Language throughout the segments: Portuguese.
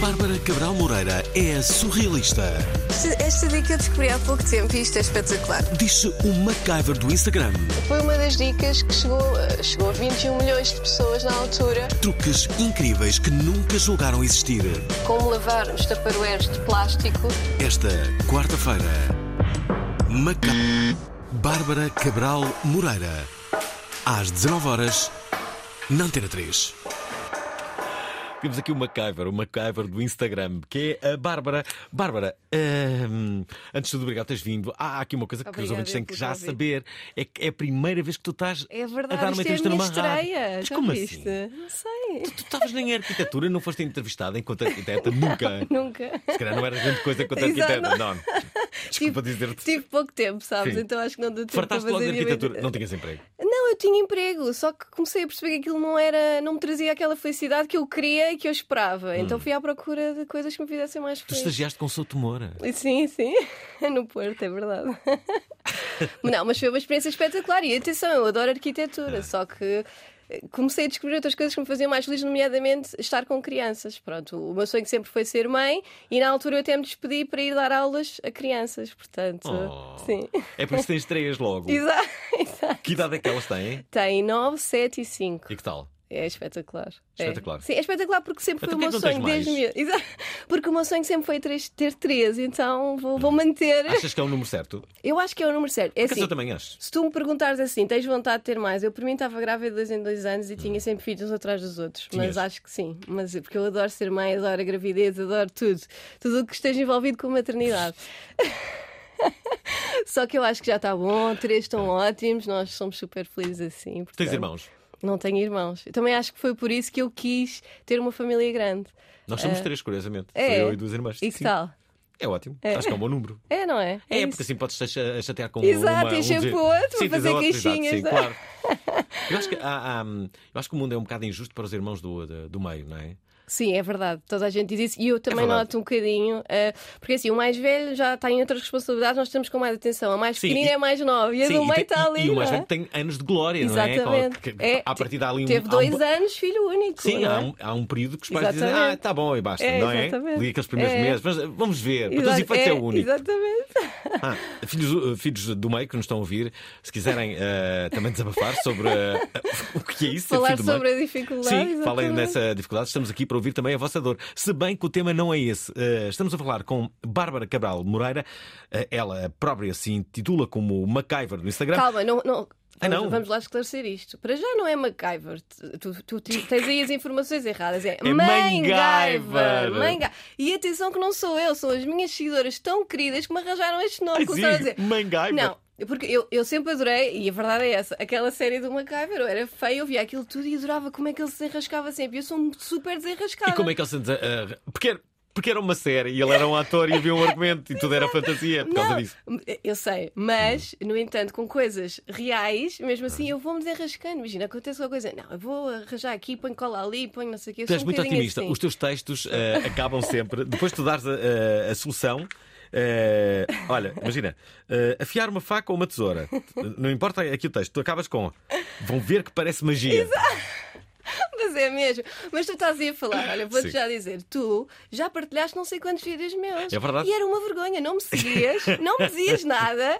Bárbara Cabral Moreira é a surrealista. Esta, esta dica eu descobri há pouco tempo e isto é espetacular. Diz-se o MacGyver do Instagram. Foi uma das dicas que chegou, eh, chegou a 21 milhões de pessoas na altura. Truques incríveis que nunca julgaram existir. Como lavar os taparoeiros de plástico. Esta quarta-feira. Maca... Bárbara Cabral Moreira. Às 19 horas na Antena 3. Temos aqui o MacGyver, o MacGyver do Instagram, que é a Bárbara. Bárbara, hum, antes de tudo, obrigado por teres vindo. Há aqui uma coisa que os Obrigada ouvintes têm que já saber: é que é a primeira vez que tu estás É a verdade, dar uma isto é a entrevista minha numa estreia. rádio. Mas Já como viste? assim? Não sei. Tu estavas em arquitetura, não foste entrevistada enquanto arquiteta? Nunca. Nunca. Se calhar não era grande coisa enquanto arquiteta. Não. Desculpa Tive- dizer-te. Tive pouco tempo, sabes? Sim. Então acho que não deu tempo Fartaste logo de arquitetura. Não tinhas emprego. Tinha emprego, só que comecei a perceber que aquilo não era, não me trazia aquela felicidade que eu queria e que eu esperava. Então fui à procura de coisas que me fizessem mais Tu feliz. estagiaste com o Souto Moura. Sim, sim, no Porto, é verdade. Não, mas foi uma experiência espetacular. E atenção, eu adoro arquitetura, só que eh, comecei a descobrir outras coisas que me faziam mais feliz, nomeadamente estar com crianças. Pronto, o meu sonho sempre foi ser mãe e na altura eu até me despedi para ir dar aulas a crianças, portanto, Oh. sim. É por isso que tens três logo. Exato. Que idade é que elas têm? Tem 9, 7 e 5. E que tal? É espetacular. É. Espetacular. Sim, é espetacular porque sempre Então foi o porquê meu sonho desde. Exato. Porque o meu sonho sempre foi ter, ter três, então vou, vou manter. Achas que é o número certo? Eu acho que é o número certo. É Porque assim, eu também acho. se tu me perguntares assim, tens vontade de ter mais? Eu, por mim, estava grávida de dois em dois anos e Hum. tinha sempre filhos uns atrás dos outros. Tinhas? Mas acho que sim. Mas, porque eu adoro ser mãe, adoro a gravidez, adoro tudo. Tudo o que esteja envolvido com a maternidade. Só que eu acho que já está bom, três estão ótimos, nós somos super felizes assim. Tens portanto, irmãos? Não tenho irmãos. Eu também acho que foi por isso que eu quis ter uma família grande. Nós somos três, curiosamente. É. Eu e duas irmãs. E que Sim. tal? É ótimo. Acho que é um bom número. É, não é? É, isso. porque assim podes chatear com Exato, uma, tens um dizer- o outro Sim, para tens fazer queixinhas, Sim, é? claro. Eu acho, que há- há, hum, eu acho que o mundo é um bocado injusto para os irmãos do, do meio, não é? Sim, é verdade. Toda a gente diz isso. E eu também verdade. noto um bocadinho. eh, porque assim, o mais velho já tem outras responsabilidades, nós temos com mais atenção. A mais Sim, pequenina e- é mais nova. E a Sim, do meio está ali. E o mais não é? velho tem anos de glória, não é? Exatamente. Porque, É, à partida há ali um. Teve há um- dois anos, filho único. Sim, não há é? um, há um período que os pais dizem, Exatamente. ah, tá bom, e basta, É, não é? Ali aqueles primeiros É. meses, mas vamos ver, para todos os efeitos é, é, o único. Exatamente. Ah, filhos, uh, filhos do meio que nos estão a ouvir, se quiserem uh, também desabafar sobre uh, o que é isso, Falar sobre a dificuldade. Sim, falem nessa dificuldade. Estamos aqui para ouvir também a vossa dor. Se bem que o tema não é esse. Uh, estamos a falar com Bárbara Cabral Moreira. Uh, ela própria se intitula como MacGyver no Instagram. Calma, não. não... Ah, Vamos, vamos lá esclarecer isto. Para já não é MacGyver. Tu, tu- tu tens aí as informações erradas. É, É. Manga- E atenção que não sou eu, são as minhas seguidoras tão queridas que me arranjaram este nome. Ai, sim, dizer, MacGyver. Não, porque eu, eu sempre adorei, e a verdade é essa, aquela série do MacGyver, eu era feia, eu via aquilo tudo e adorava como é que ele se desenrascava sempre. Eu sou super desenrascada. E como é que ele se. Uh, porque, era, porque era uma série e ele era um ator e havia um argumento e tudo era fantasia por causa Não, disso. eu sei, mas, no entanto, com coisas reais, mesmo assim eu vou-me desenrascando. Imagina, acontece uma coisa, não, eu vou arranjar aqui, ponho cola ali, ponho não sei o quê. eu Tu és um muito otimista. assim. Os teus textos eh, acabam sempre, depois de tu dares a, a- a solução. Eh, olha, imagina, eh, afiar uma faca ou uma tesoura, não importa aqui o texto, tu acabas com vão ver que parece magia. Mas é mesmo. Mas tu estás aí a falar, olha, vou-te já dizer, tu já partilhaste não sei quantos vídeos meus. É verdade. E era uma vergonha, não me seguias, não me dizias nada.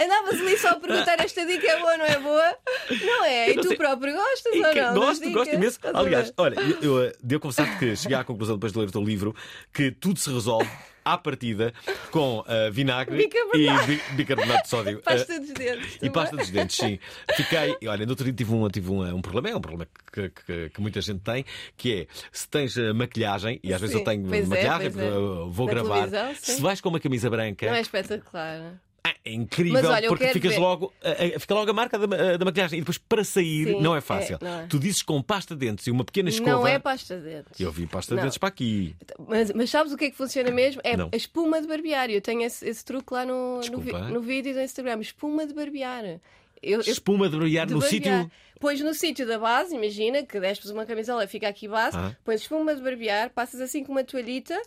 Andavas ali só a perguntar esta dica é boa ou não é boa? Não é? Eu E tu sei. próprio gostas E ou não? gosto, gosto imenso. Aliás, olha, eu, eu, eh, devo confessar que cheguei à conclusão depois de ler o teu livro que tudo se resolve à partida com ah, vinagre e bi- bicarbonato de sódio. Pasta Ah, dos dentes. e também. pasta dos dentes, sim. Fiquei. Olha, no outro dia tive um, tive um, um problema, é um problema que, que- que muita gente tem, que é se tens ah, maquilhagem, e às vezes Sim, eu tenho pois é, maquilhagem, é. ah, vou Na gravar. Se vais com uma camisa branca, Não é espetacular. É incrível, Mas olha, porque ficas ver- logo, fica logo a marca da, da maquilhagem. E depois para sair Sim, não é é, fácil. não é. Tu dizes com pasta de dentes e uma pequena escova. Não é pasta de dentes. Eu vi pasta de dentes para aqui. Mas, mas sabes o que é que funciona mesmo? É Não. a espuma de barbear. Eu tenho esse, esse truque lá no, no, no vídeo do Instagram. Espuma de barbear. Eu, eu- Espuma de brilhar de no barbear. sítio. Pões no sítio da base, imagina que despes uma camisola, fica aqui base, Ah. pões espuma de barbear, passas assim com uma toalhita,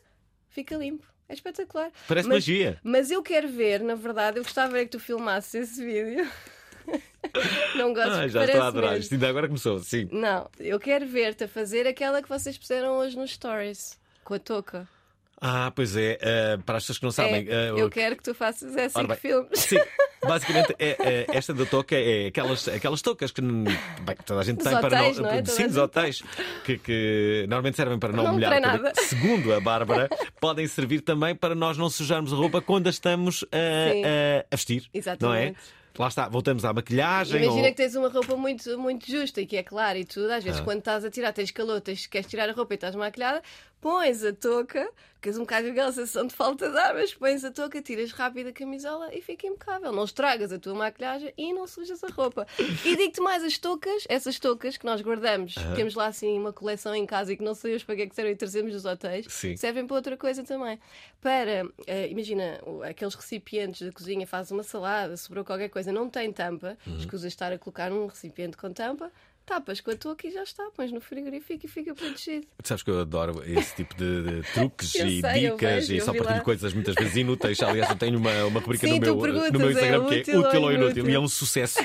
fica limpo. É espetacular. Parece mas, magia. Mas eu quero ver, na verdade, eu gostava é que tu filmasses esse vídeo. Não gosto Ah, já estou a adorar. mesmo. Isto ainda agora começou, sim. Não, eu quero ver-te a fazer aquela que vocês puseram hoje nos stories, com a touca. Ah, pois é. ah, para as pessoas que não sabem. É, ah, eu quero que tu faças essa Ora em bem, filmes. Sim, basicamente é, é- esta da touca é aquelas, aquelas toucas que bem, toda a gente Dos tem para hotéis, não é? Sim, gente hotéis que, que normalmente servem para não, Não molhar para nada. Segundo a Bárbara, podem servir também para nós não sujarmos a roupa quando a estamos a, a- vestir. Não é? Exatamente. Lá está, voltamos à maquilhagem. Imagina ou- que tens uma roupa muito, muito justa e que é clara e tudo. Às vezes, Ah. quando estás a tirar, tens calor, tens, queres tirar a roupa e estás maquilhada, pões a touca, ficas um bocado aquela sensação de falta de ar, mas pões a touca, tiras rápido a camisola e fica impecável. Não estragas a tua maquilhagem e não sujas a roupa. E digo-te mais, as toucas, essas toucas que nós guardamos, temos lá assim uma coleção em casa e que não sabemos para que é que servem e trazemos dos hotéis, Sim. servem para outra coisa também. Para, eh, imagina, aqueles recipientes da cozinha, fazes uma salada, sobrou qualquer coisa, não tem tampa, Uhum. escusas estar a colocar num recipiente com tampa, tapas com a touca e já está, pões no frigorífico e fica protegido. Tu sabes que eu adoro esse tipo de, de truques Eu e sei, dicas vejo, e só partilho lá. coisas muitas vezes inúteis. Aliás, eu tenho uma, uma rubrica Sim, no, meu, no meu é Instagram que é útil ou útil ou inútil e é um sucesso.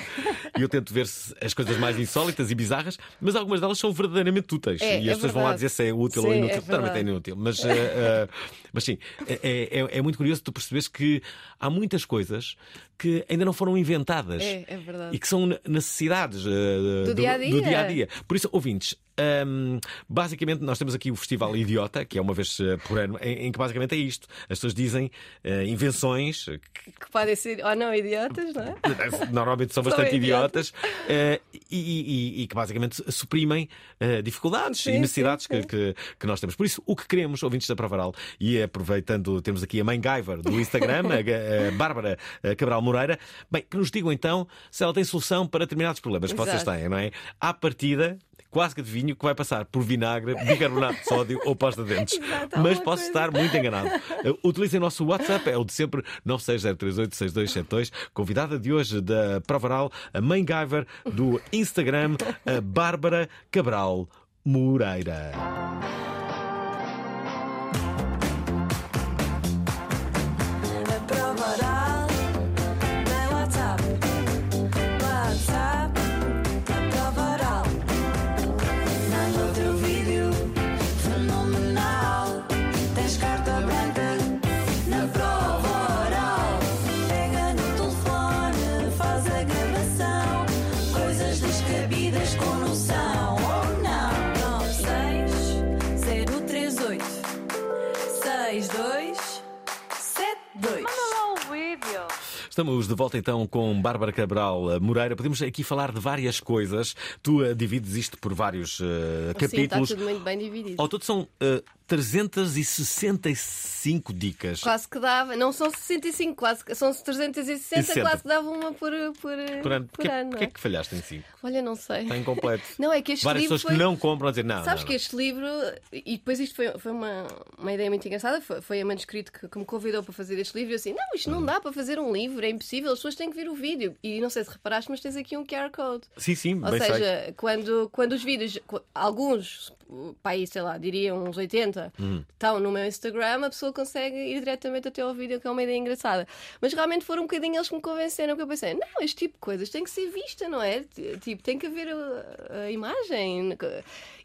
E eu tento ver as coisas mais insólitas e bizarras, mas algumas delas são verdadeiramente úteis. É, e é as pessoas vão lá dizer se é útil ou Sim, inútil. é Claramente é inútil. Mas, eh, eh, mas sim, é, é- é muito curioso tu percebes que há muitas coisas que ainda não foram inventadas. É, é verdade. E que são necessidades eh, Do dia-a-dia. do dia a dia. Por isso, ouvintes, hum, basicamente nós temos aqui o Festival Idiota, que é uma vez eh, por ano, em, em que basicamente é isto. As pessoas dizem eh, invenções, eh, que Que podem ser, ou não, idiotas, não é? normalmente são São bastante idiotas. idiotas, eh, e, e- e que basicamente suprimem eh, dificuldades Sim, e necessidades sim, que, sim. que- que nós temos. Por isso, o que queremos, ouvintes da Pravaral, e aproveitando, temos aqui a mãe Guyver do Instagram, a, a Bárbara Cabral Moreira, bem, que nos digam então se ela tem solução para determinados problemas que vocês têm, não é? À partida. Quase que adivinho que vai passar por vinagre, bicarbonato de sódio ou pasta de dentes. Exato, Mas posso coisa. estar muito enganado. Uh, Utilizem o nosso WhatsApp, é o de sempre 960386272. Convidada de hoje da Provaral, a mãe Guyver do Instagram, a Bárbara Cabral Moreira. Estamos de volta então com Bárbara Cabral eh, Moreira. Podemos aqui falar de várias coisas. Tu eh, divides isto por vários eh, Sim, está capítulos. tudo muito bem dividido. Ao todo são eh, 365 dicas. Quase que dava, não são 65, quase que são 360, 60. quase que dava uma por, por, Por ano. por Porquê, ano. não é que falhaste em 5? Olha, não sei. Está incompleto. Não, é que este Várias livro pessoas foi... que não compram a dizer não. Sabes não, que não. este livro, e depois isto foi, foi uma, uma ideia muito engraçada, foi, foi a manuscrito que, que me convidou para fazer este livro e eu assim, não, isto não dá para fazer um livro, é impossível, as pessoas têm que ver o vídeo. E não sei se reparaste, mas tens aqui um QR Code. Sim, sim, Ou bem sei. seja, quando, quando os vídeos, alguns, aí, sei lá, diria uns 80, Hum. estão no meu Instagram, a pessoa consegue ir diretamente até ao vídeo, que é uma ideia engraçada. Mas realmente foram um bocadinho eles que me convenceram, porque eu pensei, não, este tipo de coisas tem que ser vista, não é? Tipo, tem que haver a, a imagem.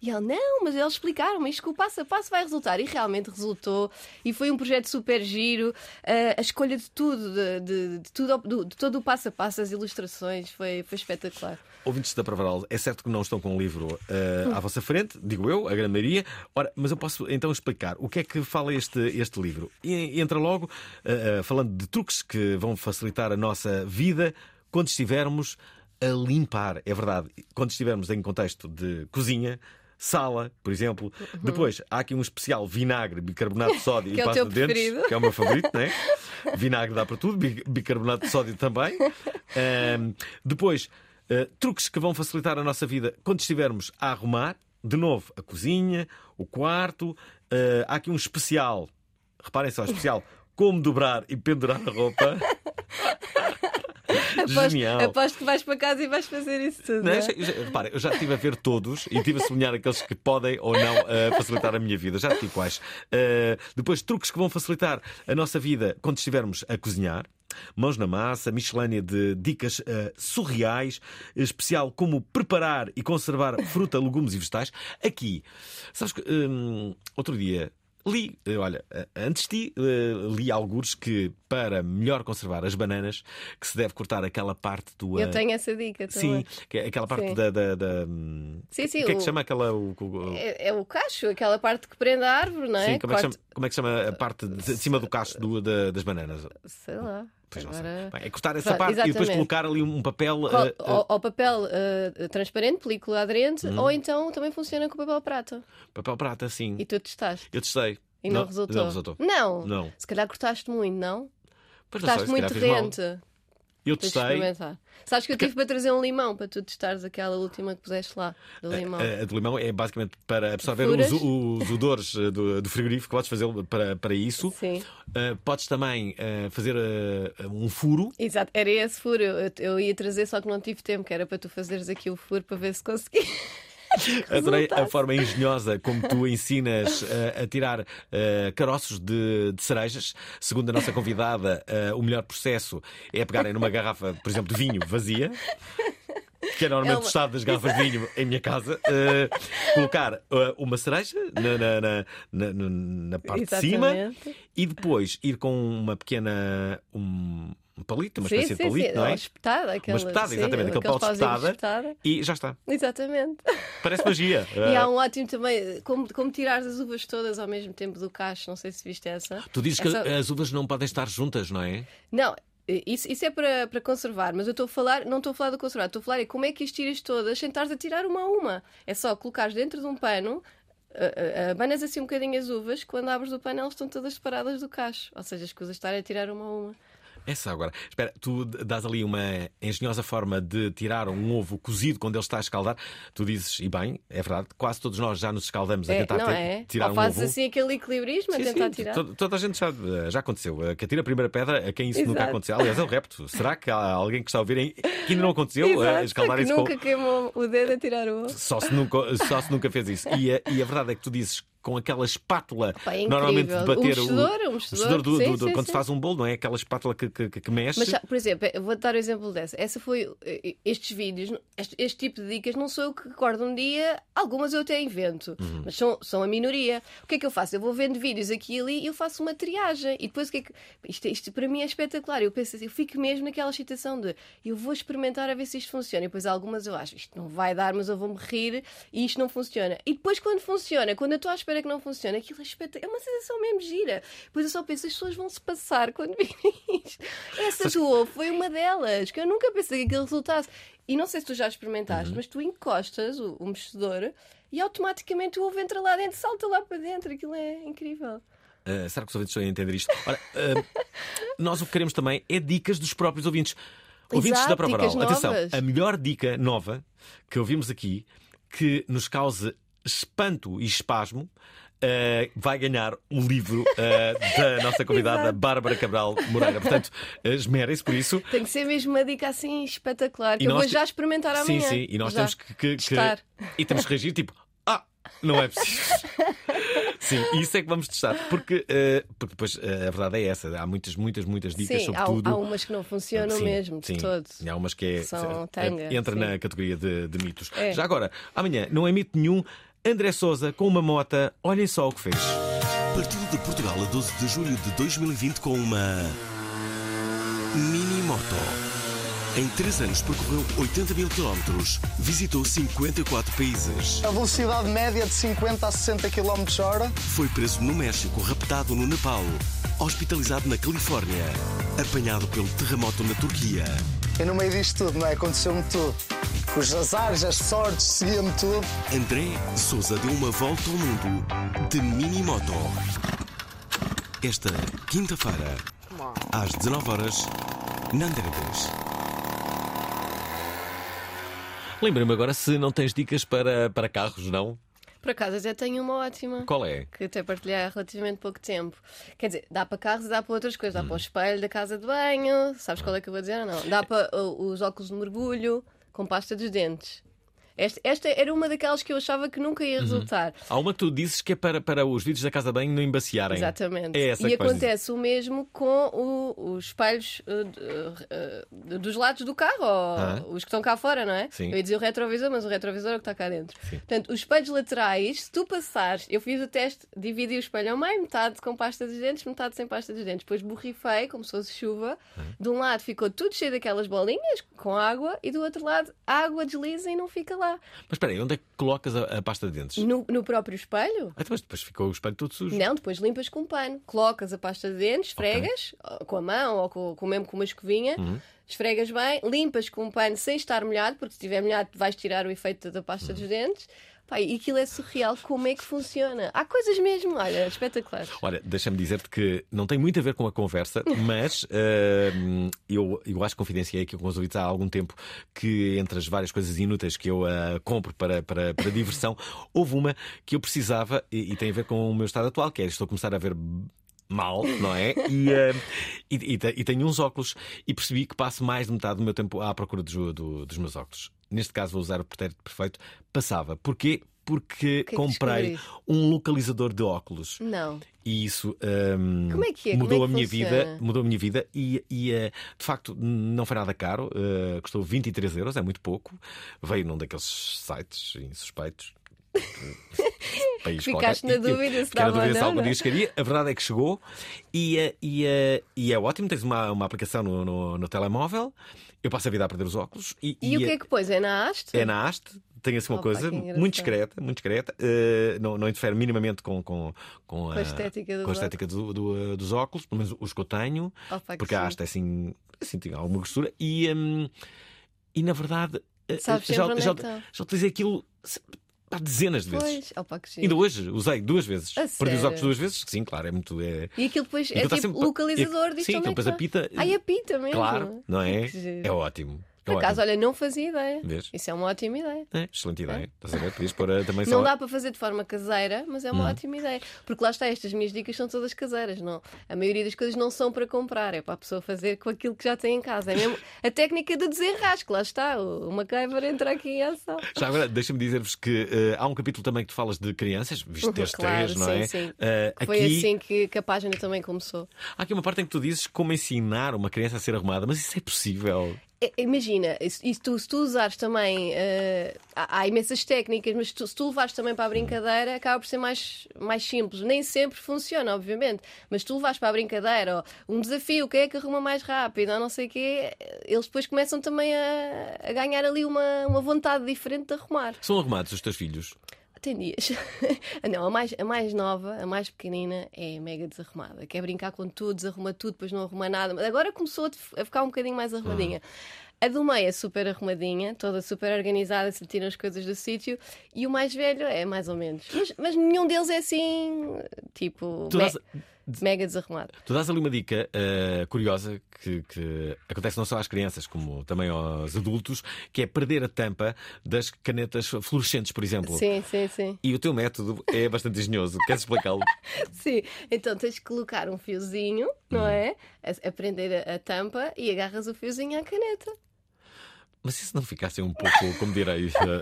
E ele, não, mas eles explicaram-me isto que o passo a passo vai resultar. E realmente resultou. E foi um projeto super giro. Ah, a escolha de tudo, de, de- de tudo, do- de todo o passo a passo, as ilustrações, foi, foi espetacular. Ouvintes da Pravaral, é certo que não estão com o livro eh, à vossa frente, digo eu, a Grande Maria. Ora, mas eu posso então explicar o que é que fala este, este livro. E entra logo eh, falando de truques que vão facilitar a nossa vida quando estivermos a limpar. É verdade, quando estivermos em contexto de cozinha. Sala, por exemplo. Depois, há aqui um especial vinagre, bicarbonato de sódio e é pasta de dentes, preferido. que é o meu favorito, não é? Vinagre dá para tudo, bi- bicarbonato de sódio também. Depois, eh, truques que vão facilitar a nossa vida quando estivermos a arrumar. De novo, a cozinha, o quarto. Eh, há aqui um especial. Reparem só, especial. Como dobrar e pendurar a roupa. Aposto, Genial. aposto que vais para casa e vais fazer isso tudo. Não é? não é? Já- já- Repara, eu já estive a ver todos e estive a sublinhar aqueles que podem ou não eh, facilitar a minha vida. Já tive quais. Eh, depois, truques que vão facilitar a nossa vida quando estivermos a cozinhar. Mãos na massa, miscelânea de dicas eh, surreais, especial como preparar e conservar fruta, legumes e vegetais. Aqui, sabes que hum, outro dia li, eh, olha, eh, antes de ti, eh, li alguns que para melhor conservar as bananas que se deve cortar aquela parte do. Eu tenho essa dica também. Sim, que é aquela parte Sim. da. da, da, hum, Sim, sim, O que é que chama aquela. O, o- É, é o cacho, aquela parte que prende a árvore, não é? Sim, como é, que chama, como é que chama a parte de de cima do cacho do- da- das bananas? Sei lá. Pois não. Agora... Bem, é cortar essa Pronto, parte e depois exatamente. colocar ali um papel. Qual- eh, eh, ou, ou papel eh, transparente, película aderente, Uhum. ou então também funciona com papel prata. papel prata, sim. E tu testaste. Eu testei. E não, resultou. Não resultou. Não. Não. Se calhar cortaste muito, não? Pois não sei, Cortaste se muito rente. Eu testei. Sabes que eu tive para trazer um limão para tu testares aquela última que puseste lá, do limão. A, a do limão é basicamente para absorver os, os odores eh, do, do frigorífico. Podes fazer para, para isso. Sim. Eh, podes também eh, fazer eh, um furo. Exato, era esse furo. Eu, eu- ia trazer, só que não tive tempo, que era para tu fazeres aqui o furo para ver se consegui. Adorei a forma engenhosa como tu ensinas eh, a tirar eh, caroços de, de cerejas. Segundo a nossa convidada, eh, o melhor processo é pegarem numa garrafa, por exemplo, de vinho vazia. Que é normalmente É uma- o estado das garrafas de vinho em minha casa. colocar uma cereja na, na, na- na- parte de cima Exatamente. e depois ir com uma pequena. Um, um palito, uma sim, espécie sim, de palito, sim. não é? Uma espetada, aquela, Uma espetada, exatamente, aquele pau de de espetada. E já está. Exatamente. Parece magia. E Eh, há um ótimo também, como, como tirar as uvas todas ao mesmo tempo do cacho, não sei se viste essa. Tu dizes que Essa- as uvas não podem estar juntas, não é? Não, isso, isso é para, para conservar, mas eu estou a falar, não estou a falar do conservar, estou a falar é como é que as tiras todas sem estares a tirar uma a uma. É só colocares dentro de um pano, a- a- abanas assim um bocadinho as uvas, quando abres o pano elas estão todas separadas do cacho. Ou seja, as coisas estarem a tirar uma a uma. Essa agora. Espera, tu dás ali uma engenhosa forma de tirar um ovo cozido quando ele está a escaldar. Tu dizes, e bem, é verdade, quase todos nós já nos escaldamos a É, tentar não ti- é? tirar Ou um fazes ovo. assim aquele equilibrismo Sim, a tentar sim, tirar. to- Toda a gente já, já aconteceu. Que atira a primeira pedra a quem isso nunca Exato. aconteceu. Aliás, é o repto. Será que há alguém que está a ouvir que ainda não aconteceu? a Exato, escaldar que isso nunca com... queimou o dedo a tirar o ovo. Só se, nunca, só se nunca fez isso. E a, e a verdade é que tu dizes com aquela espátula, Pá, é normalmente de bater Um mexedor, um mexedor, do, sim, do- do- sim, quando sim. se faz um bolo, não é? Aquela espátula que, que, que- mexe. Mas, por exemplo, vou dar o exemplo dessa. Essa foi. eh, Estes vídeos, este, este tipo de dicas, não sou eu que recordo um dia, algumas eu até invento, Uhum. mas são, são a minoria. O que é que eu faço? Eu vou vendo vídeos aqui e ali e eu faço uma triagem. E depois o que é que. Isto, isto para mim é espetacular. Eu penso assim, eu fico mesmo naquela excitação de eu vou experimentar a ver se isto funciona. E depois algumas eu acho, isto não vai dar, mas eu vou-me rir e isto não funciona. E depois quando funciona, quando eu estou à espera que não funcione, aquilo é espetacular. É uma sensação mesmo gira. Depois eu só penso, as pessoas vão se passar quando virem isto. Essa do ovo foi uma delas, que eu nunca pensei que aquilo resultasse. E não sei se tu já experimentaste, mas tu encostas o, o mexedor e automaticamente o ovo entra lá dentro, salta lá para dentro. Aquilo é incrível. Uh, será que os ouvintes estão a entender isto? Ora, uh, nós o que queremos também é dicas dos próprios ouvintes. Ouvintes Exato, da Prova Oral, dicas atenção, a melhor dica nova que ouvimos aqui, que nos cause espanto e espasmo, uh, vai ganhar um livro uh, da nossa convidada. Bárbara Cabral Moreira. Portanto, uh, esmerem-se por isso. Tem que ser mesmo uma dica assim espetacular, que eu vou te- já experimentar Sim, amanhã. sim, e nós Já. temos que, que- que-. E temos que reagir tipo, ah, não é preciso. Sim, isso é que vamos testar, porque, eh, porque depois eh, a verdade é essa. Há muitas, muitas, muitas dicas Sim, sobre há, tudo. há umas que não funcionam Sim, mesmo, de sim. todo. E Há umas que é, São eh, tanga, entra sim. na categoria de, de mitos. É. Já agora, amanhã não é mito nenhum. André Souza com uma mota, olhem só o que fez. Partiu de Portugal a 12 de julho de 2020 com uma Mini Moto. Em 3 anos percorreu 80 mil quilómetros, visitou 54 países. A velocidade média de 50 a 60 km hora. Foi preso no México, raptado no Nepal, hospitalizado na Califórnia, apanhado pelo terremoto na Turquia. E no meio disto tudo, não é? Aconteceu-me tudo. Os azares, as sortes, seguia-me tudo. André Souza deu uma volta ao mundo de mini moto. Esta quinta-feira, às 19 horas, na 3. Lembra-me agora se não tens dicas para, para carros, não? Por acaso até tenho uma ótima. Qual é? Que até partilhei há relativamente pouco tempo. Quer dizer, dá para carros e dá para outras coisas. Dá para o espelho da casa de banho. Sabes qual é que eu vou dizer ou não? Dá para uh, os óculos de mergulho com pasta dos dentes. Esta, esta era uma daquelas que eu achava que nunca ia resultar. Há uma que tu dizes que é para, para os vídeos da casa de banho não embaciarem. Exatamente. É essa e acontece o mesmo com o- os espelhos uh, de- uh, dos lados do carro, Ah. os que estão cá fora, não é? Sim. Eu ia dizer o retrovisor, mas o retrovisor é o que está cá dentro. Portanto, os espelhos laterais, se tu passares, eu fiz o teste, dividi o espelho ao meio, metade com pasta dos dentes, metade sem pasta dos dentes. Depois borrifei, como se fosse chuva. Ah. De um lado ficou tudo cheio daquelas bolinhas com água, e do outro lado a água desliza e não fica lá. Mas espera aí, onde é que colocas a, a pasta de dentes? No, no próprio espelho, Ah, mas depois ficou o espelho todo sujo. não, depois limpas com pano. Colocas a pasta de dentes, esfregas ou com a mão ou com, com- mesmo com uma escovinha. Uhum. Esfregas bem, limpas com um pano sem estar molhado, porque se estiver molhado vais tirar o efeito da pasta Uhum. dos dentes. Pá, e aquilo é surreal, como é que funciona? Há coisas mesmo, olha, espetaculares. Olha, deixa-me dizer-te que não tem muito a ver com a conversa, mas hum, eu, eu acho que confidenciei aqui com os ouvintes há algum tempo que entre as várias coisas inúteis que eu ah, compro para, para, para diversão, houve uma que eu precisava e, e tem a ver com o meu estado atual, que é estou a começar a ver mal, não é? E, ah, e, e tenho uns óculos e percebi que passo mais de metade do meu tempo à procura dos, do- dos meus óculos. Neste caso vou usar o pretérito perfeito. Passava. Porquê? Porque que comprei um localizador de óculos. Não. E isso Como é é? mudou é a minha funciona? vida, mudou a minha vida e, e, eh, de facto não foi nada caro, eh, custou 23 euros, é muito pouco. Veio num daqueles sites insuspeitos. País Ficaste qualquer. na dúvida se dava dúvida se algum não é? dia chegaria. A verdade é que chegou e, eh, e, e é ótimo. Tens uma, uma aplicação no, no, no telemóvel. Eu passo a vida a perder os óculos. E, E, o eh, que é que pôs? É na haste? é na haste, tem assim uma Opa, coisa muito discreta, muito discreta, eh, não, não interfere minimamente com, com, com, a estética dos com a estética do- do- dos óculos, pelo menos os que eu tenho, Opa, que porque a haste é assim, assim tem alguma grossura, e, hum, e na verdade eh, Sabes já, onde é já, já utilizei aquilo pá, dezenas de vezes. Pois, opa, que giro. Ainda hoje usei duas vezes. A Perdi os sério? óculos duas vezes? Sim, claro, é muito. É... E aquilo depois E é tá tipo sempre- localizador e- disto Sim, então depois está. apita. Ai, apita mesmo. Claro, não é? É ótimo. É Por acaso, olha, não fazia ideia. Vês? Isso é uma ótima ideia. É, excelente ideia. Estás a ver? Podias pôr eh, também Não só. dá para fazer de forma caseira, mas é uma Uhum. ótima ideia. Porque lá está, estas minhas dicas são todas caseiras. Não? A maioria das coisas não são para comprar, é para a pessoa fazer com aquilo que já tem em casa. É mesmo a técnica do desenrasque, lá está. O o MacGyver entra aqui em ação. Já agora, deixa-me dizer-vos que eh, há um capítulo também que tu falas de crianças, visto teres Claro, três, não sim, é? sim. Eh, Foi aqui, assim que, que a página também começou. Há aqui uma parte em que tu dizes como ensinar uma criança a ser arrumada, mas isso é possível. É, Imagina, e se- tu, se tu usares também. eh, há, há imensas técnicas, mas tu- se tu levares também para a brincadeira, acaba por ser mais, mais simples. Nem sempre funciona, obviamente, mas tu levares para a brincadeira ou um desafio, quem é que arruma mais rápido, ou não sei o quê, eles depois começam também a, a ganhar ali uma, uma vontade diferente de arrumar. São arrumados os teus filhos. Tem dias. não, a mais, a mais nova, a mais pequenina, é mega desarrumada. Quer brincar com tudo, desarruma tudo, depois não arruma nada. Mas agora começou a ficar um bocadinho mais arrumadinha. A do meio é super arrumadinha, toda super organizada, se tiram as coisas do sítio. E o mais velho é mais ou menos. Mas, mas nenhum deles é assim, tipo, Tu mega desarrumado. tu dás ali uma dica eh, curiosa que, que acontece não só às crianças, como também aos adultos, que é perder a tampa das canetas fluorescentes, por exemplo. Sim, sim, sim. E o teu método é bastante engenhoso. Queres explicá-lo? Sim, então tens que colocar um fiozinho, não é? A, a prender a, a tampa e agarras o fiozinho à caneta. Mas isso não ficasse um pouco, como direi, eh,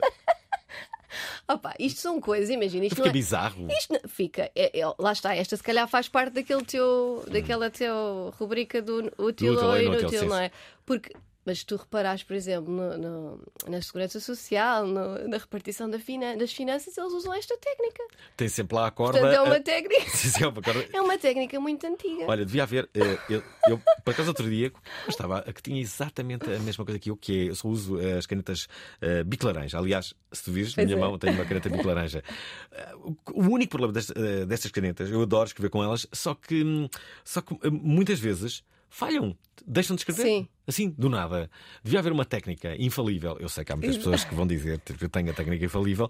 Opa, isto são coisas, imagina, isto fica é... bizarro. Isto não- fica, é- é- lá está, esta se calhar faz parte daquele teu, daquela teu rubrica do útil ou inútil, não é? Porque Mas se tu reparares, por exemplo, no- no- na segurança social, no- na repartição da fina- das finanças, eles usam esta técnica. Tem sempre lá a corda. Portanto, é uma a- técnica. Sim, é uma corda. É uma técnica muito antiga. Olha, devia haver. eh, eu, eu, por acaso, outro dia, estava que tinha exatamente a mesma coisa que eu, que é, eu só uso eh, as canetas eh, bico laranja. Aliás, se tu vires, na minha é. mão tenho uma caneta bico laranja. Eh, o- único problema dest- eh, destas canetas, eu adoro escrever com elas, só que, hum, só que eh, muitas vezes falham, deixam de escrever. Sim. Assim, do nada. Devia haver uma técnica infalível. Eu sei que há muitas pessoas que vão dizer que eu tenho a técnica infalível,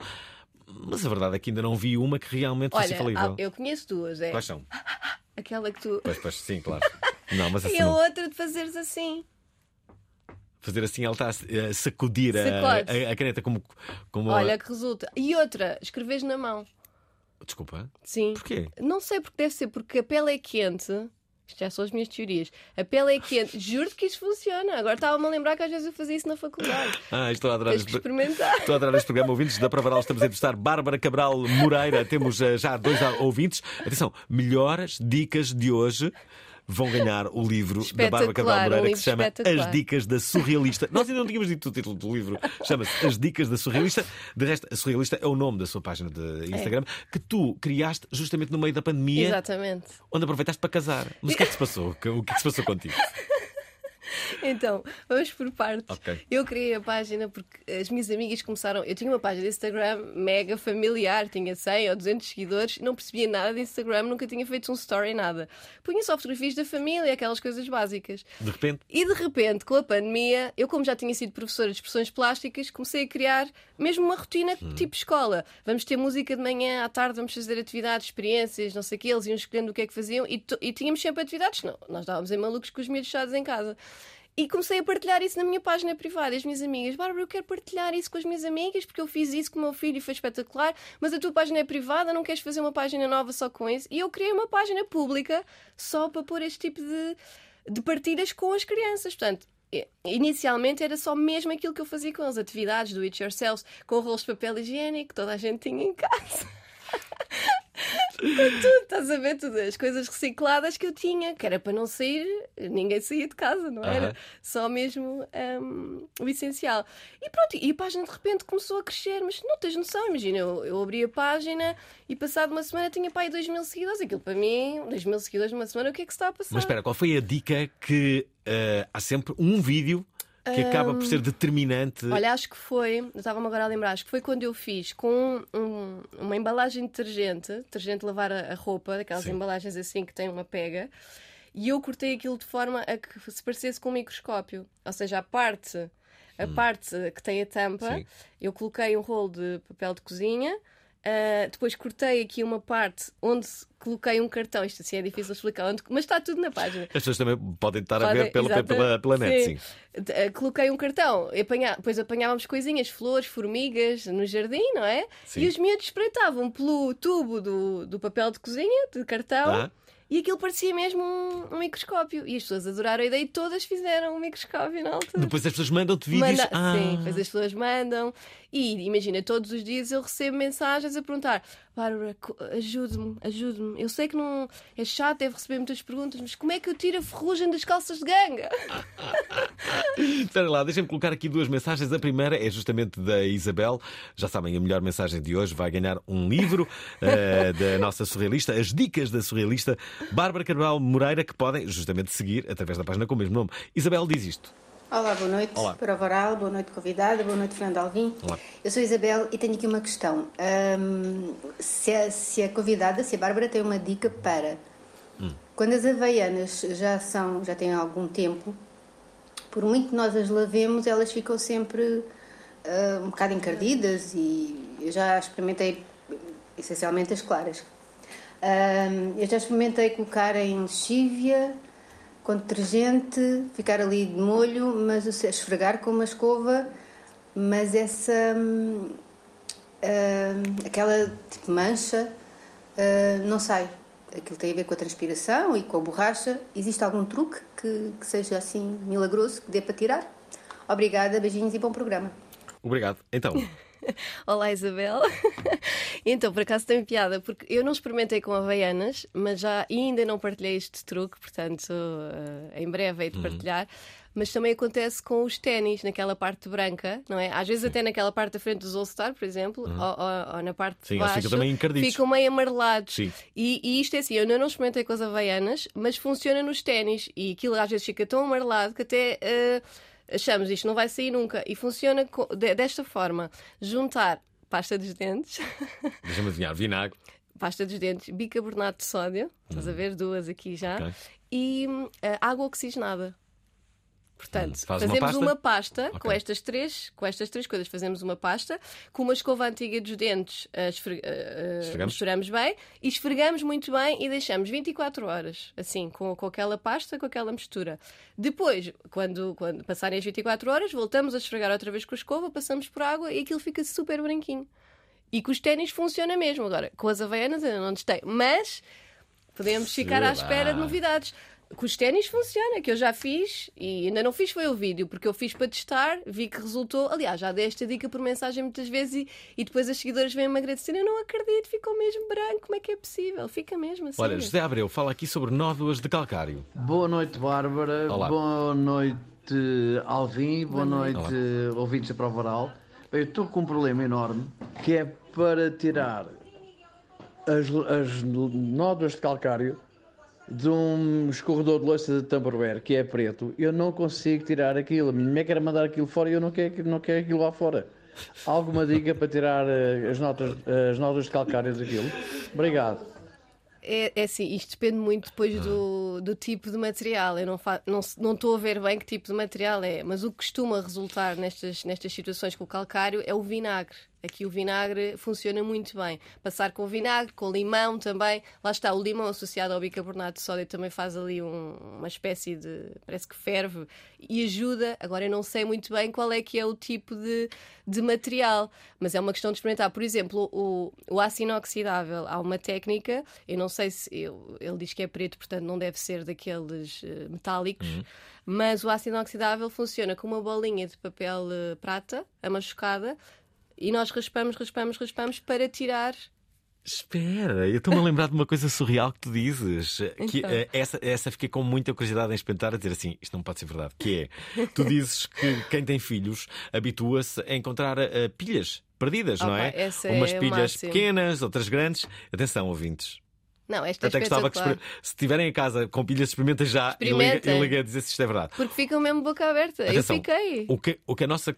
mas a verdade é que ainda não vi uma que realmente fosse infalível. há- eu conheço duas. É Quais são? aquela que tu. Pois, pois, sim, claro. Não, mas assim. E a não. outra de fazeres assim. Fazer assim, ela está a a sacudir a, a- a caneta como. como Olha que resulta. E outra, escreves na mão. Desculpa. Sim. Porquê? Não sei porque deve ser, porque a pele é quente. Isto já são as minhas teorias. A pele é quente. Juro que isso funciona. Agora estava-me a lembrar que às vezes eu fazia isso na faculdade. Ah, estou a adorar Tens este, experimentar. estou a adorar este programa. Ouvintes da Pravaral, estamos a entrevistar Bárbara Cabral Moreira. Temos eh, já dois ouvintes. Atenção, melhores dicas de hoje. Vão ganhar o livro da Bárbara Cabral Espetacular, um Moreira que se chama. As Dicas da Surrealista. Nós ainda não tínhamos dito o título do livro. Chama-se As Dicas da Surrealista. De resto, a Surrealista é o nome da sua página de Instagram que tu criaste justamente no meio da pandemia. Exatamente. onde aproveitaste para casar. Mas o que é que se passou? O que é que se passou contigo? Então, vamos por partes. Ok. Eu criei a página porque as minhas amigas começaram. Eu tinha uma página de Instagram mega familiar, tinha 100 ou 200 seguidores, não percebia nada de Instagram, nunca tinha feito um story, nada. Punha só fotografias da família, aquelas coisas básicas. De repente, E de repente, com a pandemia, eu, como já tinha sido professora de expressões plásticas, comecei a criar mesmo uma rotina tipo escola. Vamos ter música de manhã, à tarde vamos fazer atividades, experiências, não sei o quê, eles iam escolhendo o que é que faziam e, e tínhamos sempre atividades, não, nós estávamos em malucos com os miúdos em casa. E comecei a partilhar isso na minha página privada. As minhas amigas, Bárbara, eu quero partilhar isso com as minhas amigas porque eu fiz isso com o meu filho e foi espetacular. Mas a tua página é privada, não queres fazer uma página nova só com isso? E eu criei uma página pública só para pôr este tipo de, de partilhas com as crianças. Portanto, inicialmente era só mesmo aquilo que eu fazia com as atividades do it yourself, com rolos de papel higiênico, que toda a gente tinha em casa. com tudo, estás a ver tudo, as coisas recicladas que eu tinha, que era para não sair, ninguém saía de casa, não era? Só mesmo hum, o essencial. E pronto, e a página de repente começou a crescer, mas não tens noção, imagina, eu, eu abri a página e passado uma semana tinha pai 2 mil seguidores. Aquilo para mim, 2 mil seguidores numa semana, o que é que se está a passar? mas espera, qual foi a dica que eh, há sempre um vídeo que acaba por ser determinante? Olha, acho que foi, estava-me agora a lembrar, acho que foi quando eu fiz com um- uma embalagem de detergente, detergente de lavar a, roupa, daquelas Sim. embalagens assim que têm uma pega, e eu cortei aquilo de forma a que se parecesse com um microscópio. Ou seja, a parte, a parte que tem a tampa, Sim. eu coloquei um rolo de papel de cozinha. Ah, depois cortei aqui uma parte onde coloquei um cartão. Isto assim é difícil de explicar, onde- mas está tudo na página. As pessoas também podem estar a Podem- ver pela, pela, pela net, sim. D- eh, Coloquei um cartão, apanhá- depois apanhávamos coisinhas, flores, formigas no jardim, não é? Sim. E os miúdos espreitavam pelo tubo do, do papel de cozinha, de cartão, Ah. e aquilo parecia mesmo um, um microscópio. E as pessoas adoraram a ideia e todas fizeram um microscópio na altura. Depois as pessoas mandam-te vídeos. Manda- Ah, Sim, depois as pessoas mandam. E imagina, todos os dias eu recebo mensagens a perguntar: Bárbara, ajude-me, ajude-me. Eu sei que não é chato, deve receber muitas perguntas, mas como é que eu tiro a ferrugem das calças de ganga? Espera lá, deixem-me colocar aqui duas mensagens. A primeira é justamente da Isabel. Já sabem, a melhor mensagem de hoje vai ganhar um livro eh, da nossa surrealista, As Dicas da Surrealista, Bárbara Carvalho Moreira, que podem justamente seguir através da página com o mesmo nome. Isabel diz isto. Olá, boa noite. Olá. Para o Varal, boa noite, convidada, boa noite, Fernando Alvim. Olá. Eu sou Isabel e tenho aqui uma questão. Ahm, se, a, se a convidada, se a Bárbara tem uma dica para quando as havaianas já são, já têm algum tempo, por muito que nós as lavemos, elas ficam sempre ah, um bocado encardidas e eu já experimentei essencialmente as claras. Ahm, eu já experimentei colocar em lexívia com detergente, ficar ali de molho, mas esfregar com uma escova, mas essa hum, hum, aquela tipo mancha hum, não sai. Aquilo tem a ver com a transpiração e com a borracha. Existe algum truque que, que seja assim milagroso que dê para tirar? Obrigada, beijinhos e bom programa. Obrigado. Então, Olá, Isabel. então, por acaso tem piada, porque eu não experimentei com havaianas, mas já ainda não partilhei este truque, portanto, eh, em breve hei de partilhar. mas também acontece com os ténis, naquela parte branca, não é? Às vezes até naquela parte da frente dos All-Star, por exemplo, ou, ou- ou na parte Uhum. Sim, de baixo, ficam também encardidos. ficam meio amarelados. Sim. E, e isto é assim, eu não experimentei com as havaianas, mas funciona nos ténis e aquilo às vezes fica tão amarelado que até eh, achamos isto não vai sair nunca. E funciona desta forma: juntar pasta dos dentes, Deixa-me adivinhar, vinagre. pasta dos dentes, bicarbonato de sódio, estás a ver? Duas aqui já, Uhum. Ok. e hum, eh, água oxigenada. Portanto, Hum, faz uma fazemos pasta? uma pasta, Ok. com, estas três, com estas três coisas. Fazemos uma pasta com uma escova antiga dos dentes, eh, esfre- Esfregamos? misturamos bem e esfregamos muito bem e deixamos 24 horas, assim, com, com aquela pasta, com aquela mistura. Depois, quando, quando passarem as 24 horas, voltamos a esfregar outra vez com a escova, passamos por água e aquilo fica super branquinho. E com os ténis funciona mesmo. Agora, com as havaianas ainda não testei, mas podemos ficar à espera de novidades. Com os ténis funciona, que eu já fiz e ainda não fiz foi o vídeo, porque eu fiz para testar, vi que resultou. Aliás, já dei esta dica por mensagem muitas vezes e, e depois as seguidoras vêm-me agradecer. Eu não acredito, ficou mesmo branco, como é que é possível? Fica mesmo assim. Olha, José Abreu fala aqui sobre nódoas de calcário. Boa noite, Bárbara. Olá. Boa noite, Alvin. Boa, noite, ouvintes da Prova Oral. Eu estou com um problema enorme que é para tirar as, as nódoas de calcário de um escorredor de louça de Tupperware que é preto. Eu não consigo tirar aquilo. A minha mulher quer mandar aquilo fora e eu não quero, não quero aquilo lá fora. Alguma dica para tirar eh, as, notas, as nódoas de calcário daquilo? Obrigado. É, é assim, isto depende muito depois do, do tipo de material. Eu não fa- não não estou a ver bem que tipo de material é, mas o que costuma resultar nestas, nestas situações com o calcário é o vinagre. Aqui o vinagre funciona muito bem. Passar com vinagre, com limão também. Lá está, o limão associado ao bicarbonato de sódio também faz ali um- uma espécie de. parece que ferve e ajuda. Agora eu não sei muito bem qual é que é o tipo de, de material, mas é uma questão de experimentar. Por exemplo, o, o aço inoxidável, há uma técnica, eu não sei se. eu- ele diz que é preto, portanto não deve ser daqueles eh, metálicos. Mas o aço inoxidável funciona com uma bolinha de papel eh, prata, amachucada, e nós raspamos, raspamos, raspamos para tirar. Espera, eu estou-me a lembrar de uma coisa surreal que tu dizes. Que, Então. eh, essa, essa fiquei com muita curiosidade em experimentar a dizer assim: isto não pode ser verdade. Que é, tu dizes que quem tem filhos habitua-se a encontrar eh, pilhas perdidas, não é? essa é Umas o pilhas pequenas, outras grandes. Atenção, ouvintes. Não, esta é Até gostava que se estiverem em casa com pilhas, experimentem já Experimentem. e liguem a dizer se isto é verdade. Porque ficam mesmo boca aberta. Atenção, Eu fiquei. O que, o que a nossa.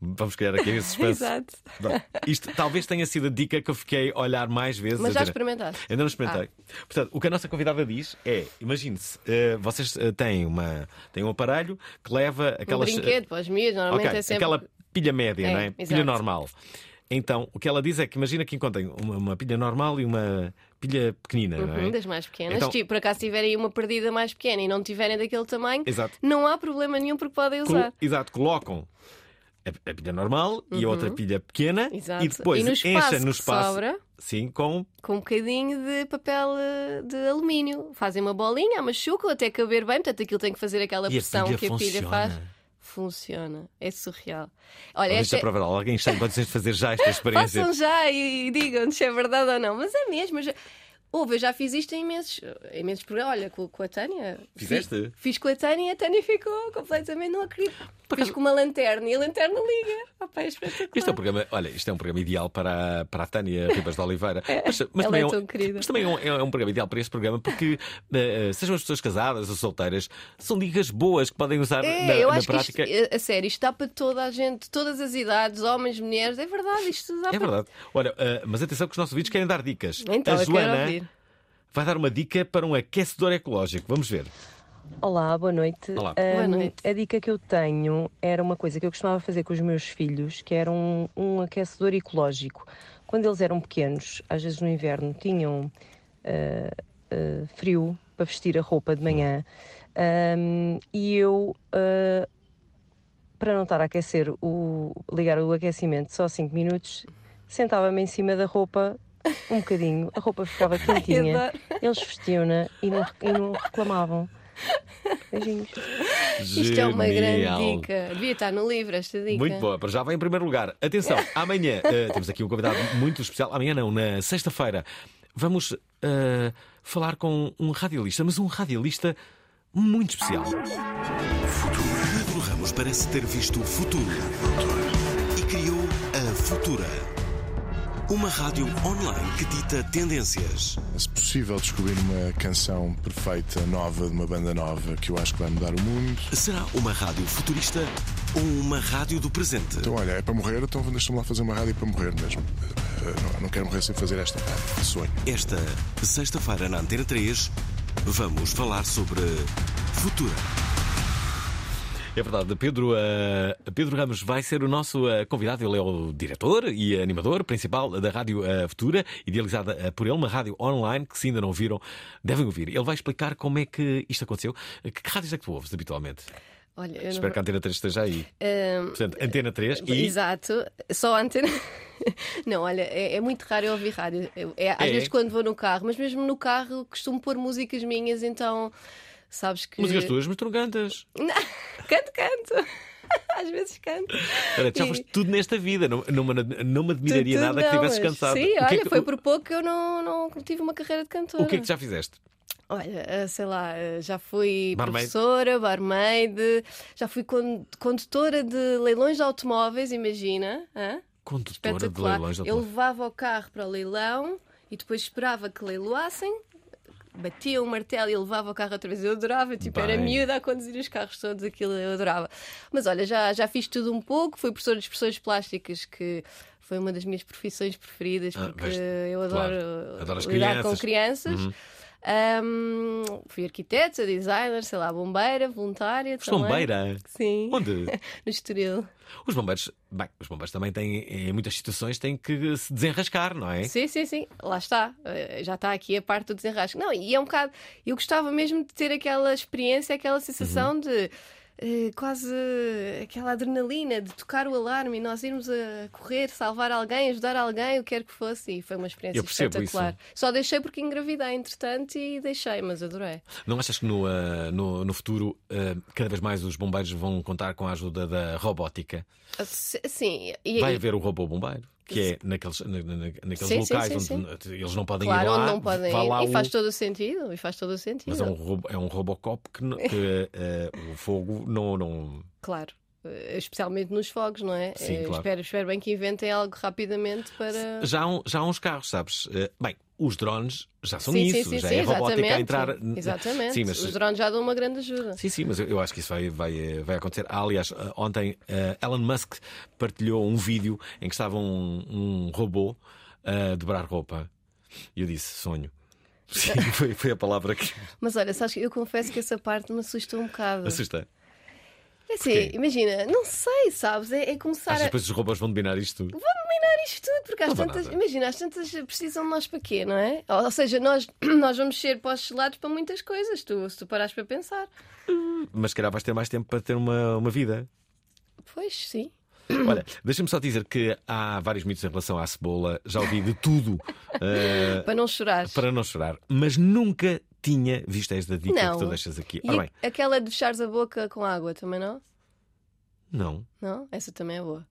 Vamos criar aqui esse suspense. Exato. Bom, isto talvez tenha sido a dica que eu fiquei a olhar mais vezes. Mas já experimentaste? Ainda não experimentei. Portanto, o que a nossa convidada diz é: imagine-se, eh, vocês eh, têm, uma, têm um aparelho que leva Um aquelas. brinquedo para os miúdos, normalmente Ok, é sempre. aquela pilha média, É, não é? exato. Pilha normal. Então, o que ela diz é que imagina que encontrem uma, uma pilha normal e uma pilha pequenina, não é? Uhum, das mais pequenas. Então- Tipo, por acaso tiverem uma perdida mais pequena e não tiverem daquele tamanho, Exato. não há problema nenhum porque podem usar. Exato, colocam a, a pilha normal e a outra pilha pequena Uhum. Exato. e depois E no enchem no espaço. sobra- Sim, com. Com um bocadinho de papel eh, de alumínio. Fazem uma bolinha, machucam até caber bem, portanto aquilo tem que fazer aquela E a pressão pilha que a pilha faz. Funciona. É surreal. Olha, Deixa esta é- ver, alguém está em condições de fazer já esta experiência. Façam já e, e digam se é verdade ou não. Mas é mesmo. Já... Ouve, eu já fiz isto em imensos, em imensos programas. Olha, com, com a Tânia. Fizeste? Fiz, fiz com a Tânia e a Tânia ficou completamente. Não acredito. Fiz com uma lanterna e a lanterna liga. Opa, é. Isto é um programa, olha, isto é um programa ideal para, para a Tânia Ribas de Oliveira. Mas, ela também é um- tão querida. mas também é um, é um programa ideal para este programa porque eh, sejam as pessoas casadas ou solteiras, são dicas boas que podem usar É, na, eu na acho prática. que isto, a sério, isto dá para toda a gente, todas as idades, homens, mulheres, é verdade, isto dá É para. verdade. Olha, eh, mas atenção que os nossos vídeos querem dar dicas. Então, a Joana ouvir. Vai dar uma dica para um aquecedor ecológico. Vamos ver. Olá, boa noite. Olá. Boa Ahm, noite. A dica que eu tenho era uma coisa que eu costumava fazer com os meus filhos, que era um, um aquecedor ecológico. Quando eles eram pequenos, às vezes no inverno, tinham ah, ah, frio para vestir a roupa de manhã ahm, e eu, ah, para não estar a aquecer, o, ligar o aquecimento só 5 minutos, sentava-me em cima da roupa um bocadinho, a roupa ficava quentinha, adoro. eles vestiam-na e não, e não reclamavam. Beijinhos. Isto é uma grande dica. Devia estar no livro esta dica. Muito boa, para já vai em primeiro lugar. Atenção, amanhã eh, temos aqui um convidado muito especial. Amanhã não, na sexta-feira, vamos eh, falar com um radialista, mas um radialista muito especial. Pedro Ramos parece ter visto o futuro e criou a Futura. Uma rádio online que dita tendências. Se possível descobrir uma canção perfeita, nova, de uma banda nova, que eu acho que vai mudar o mundo. Será uma rádio futurista ou uma rádio do presente? Então, olha, é para morrer, então deixa-me lá fazer uma rádio para morrer mesmo. Eh, Não, não quero morrer sem fazer esta rádio. Sonho. Esta sexta-feira na Antena 3, vamos falar sobre Futura. É verdade, Pedro, eh, Pedro Ramos vai ser o nosso eh, convidado. Ele é o diretor e animador principal da Rádio eh, Futura, idealizada por ele, uma rádio online que, se ainda não viram, devem ouvir. Ele vai explicar como é que isto aconteceu. Que, que rádios é que tu ouves habitualmente? Olha, eu não Espero que a Antena 3 esteja aí. Ahm, Portanto, Antena 3 e. Exato, só a antena. Não, olha, é, é muito raro eu ouvir rádio. Eu- é, às É? vezes quando vou no carro, mas mesmo no carro costumo pôr músicas minhas, então sabes que. Músicas tuas, mas tu não cantas. Canto, canto. Às vezes canto. Tu já E- foste tudo nesta vida. Não, não, me, não me admiraria nada que não, tivesses mas- cansado. Sim, que é olha, que- foi por pouco que eu não, não tive uma carreira de cantora. O que é que já fizeste? Olha, eh, sei lá, eh, já fui Barmaid? professora, barmaid, já fui con- condutora de leilões de automóveis, imagina. hã? Condutora de leilões de Eu automóveis. levava o carro para o leilão e depois esperava que leiloassem, batia um martelo e levava o carro outra vez. Eu adorava, tipo, era Bem. miúda a conduzir os carros todos, aquilo eu adorava. Mas olha, já, já fiz tudo um pouco, fui professora de expressões plásticas, que foi uma das minhas profissões preferidas, Ah, porque veste- eu claro. adoro Adoras lidar crianças. com crianças. Uhum. Ahm, fui arquiteta, designer, sei lá, bombeira, voluntária. Foste bombeira? Sim. Onde? no Estoril. Os bombeiros, bem, os bombeiros também têm, em muitas situações, têm que se desenrascar, não é? Sim, sim, sim. Lá está. Eh, Já está aqui a parte do desenrasque. Não, e é um bocado. Eu gostava mesmo de ter aquela experiência, aquela sensação Uhum. de. Eh, quase aquela adrenalina de tocar o alarme e nós irmos a correr, salvar alguém, ajudar alguém, o que quer que fosse, e foi uma experiência espetacular. isso. Só deixei porque engravidei, entretanto, e deixei, mas adorei. Não achas que no, ah, no, no futuro ah, cada vez mais os bombeiros vão contar com a ajuda da robótica? Ah, Sim, e, Vai haver o robô bombeiro, que é naqueles, na- na- naqueles Sim, sim, locais sim, onde eles não podem claro, ir lá. onde não podem ir. lá E o- faz todo o sentido, e faz todo o sentido. Mas é um, robo, é um Robocop que, que, ah, o fogo não. não... Claro. Eh, Especialmente nos fogos, não é? Sim, Eh, claro. espero, espero bem que inventem algo rapidamente para. Já, há um- já há uns carros, sabes? Ah, bem, os drones já são sim, isso, sim, já sim, é robótica a entrar. Exatamente. Sim, mas Os drones já dão uma grande ajuda. Sim, sim, mas eu, acho que isso vai, vai, eh, vai acontecer. Ah, aliás, eh, ontem eh, Elon Musk partilhou um vídeo em que estava um, um robô a dobrar roupa. E eu disse: sonho. Sim, foi, foi a palavra que Mas olha, sabes que eu confesso que essa parte me assustou um bocado. assusta. É assim, imagina, não sei, sabes? É, é começar Achas a. depois os robôs vão dominar isto tudo? Vou dominar isto tudo, porque às tantas, nada. imagina, às tantas precisam de nós para quê, não é? Ou, ou seja, nós, nós vamos ser pós-lados para muitas coisas, tu, se tu parares para pensar. Mas se calhar vais ter mais tempo para ter uma, uma vida. Pois, sim. Olha, deixa-me só dizer que há vários mitos em relação à cebola. Já ouvi de tudo eh, Para não chorar. para não chorar, mas nunca tinha visto esta dica Não. que tu deixas aqui. Ora bem, aquela de fechares a boca com água também não? não. Não? Essa também é boa.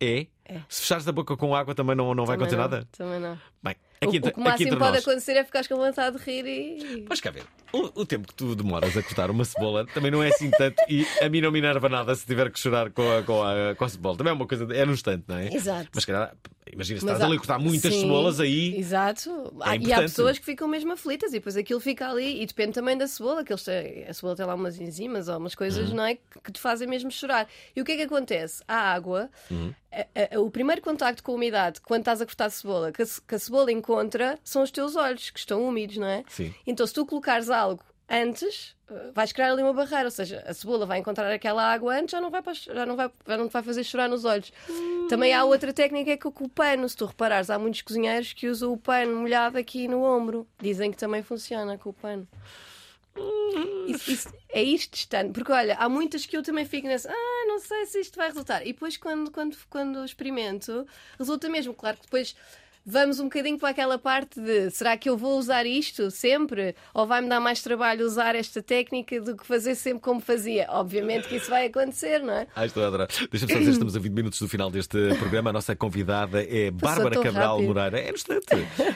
É? É. Se fechares a boca com água também não, não vai Também acontecer não, nada? Também não. Bem, O, aqui, o que máximo entre pode nós. acontecer é ficares com vontade de rir e. Pois cá ver, o, o tempo que tu demoras a cortar uma cebola também não é assim tanto e a mim não me enerva nada se tiver que chorar com a, com a, com a cebola. Também é uma coisa, é no instante, não é? Exato. Mas calhar, imagina se Mas estás há- ali a cortar muitas Sim, cebolas aí. Exato. Há- e há pessoas que ficam mesmo aflitas e depois aquilo fica ali. E depende também da cebola, que eles têm, a cebola tem lá umas enzimas ou umas coisas, Uhum. não é? Que, te fazem mesmo chorar. E o que é que acontece? A água, Uhum. a- a- o primeiro contacto com a umidade, quando estás a cortar a cebola, que a, que a cebola encontra, são os teus olhos, que estão úmidos, não é? Sim. Então, se tu colocares algo antes, eh, vais criar ali uma barreira, ou seja, a cebola vai encontrar aquela água antes, já não vai, já não vai, já não vai fazer chorar nos olhos. Também há outra técnica que é com o pano. Se tu reparares, há muitos cozinheiros que usam o pano molhado aqui no ombro. Dizem que também funciona com o pano. Isso, isso- é isto distante, porque olha, há muitas que eu também fico nessa, ah, não sei se isto vai resultar. E depois, quando, quando, quando experimento, resulta mesmo. Claro que depois vamos um bocadinho para aquela parte de será que eu vou usar isto sempre? Ou vai-me dar mais trabalho usar esta técnica do que fazer sempre como fazia? Obviamente que isso vai acontecer, não é? Ah, estou a adorar. Deixa-me só dizer, estamos a 20 minutos do final deste programa. A nossa convidada é Bárbara Cabral rápido. Moreira. É instante.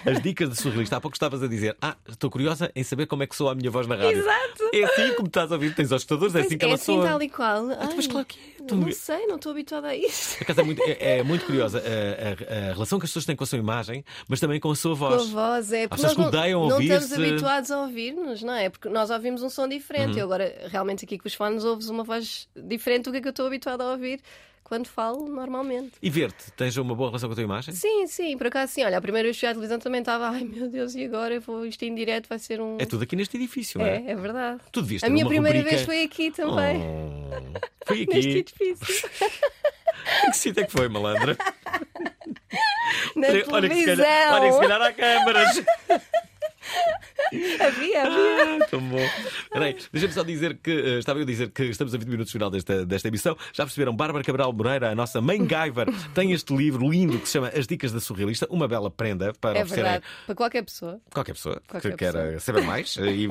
As dicas de surrealista. Há pouco estavas a dizer, ah, estou curiosa em saber como é que soa a minha voz na rádio. Exato. É assim como estás a ouvir, tens aos escutadores, é Pois assim que é ela assim soa. tal e qual. Ai, mas claro que é. Não sei, não estou habituada a. Por acaso é muito, é, é muito curiosa a, a- a relação que as pessoas têm com a sua imagem, mas também com a sua Com a voz. voz, é. Porque pessoas nós não, não estamos habituados a ouvir-nos, não é? Porque nós ouvimos um som diferente. Uhum. E agora, realmente, aqui com os fones, ouves uma voz diferente do que, é que eu estou habituada a ouvir quando falo normalmente. E ver-te, tens uma boa relação com a tua imagem? Sim, sim, por acaso sim. Olha, a primeira vez que fui à televisão também estava, ai meu Deus, e agora eu vou isto em direto, vai ser um. É tudo aqui neste edifício, não é? É, é verdade. Tu devias A minha primeira rubrica- vez foi aqui também. Oh, foi Neste aqui. edifício. que sítio é que foi, malandra? Na olha, que se televisão. calhar, olha que se calhar há câmaras. Havia, havia. Ah, tão bom. Peraí, deixa-me só dizer que eh, estava eu a dizer que estamos a 20 minutos do final desta, desta emissão. Já perceberam, Bárbara Cabral Moreira, a nossa MacGyver, tem este livro lindo que se chama As Dicas da Surrealista, uma bela prenda para É verdade. Para qualquer pessoa. qualquer pessoa Qualquer que queira saber mais e, e,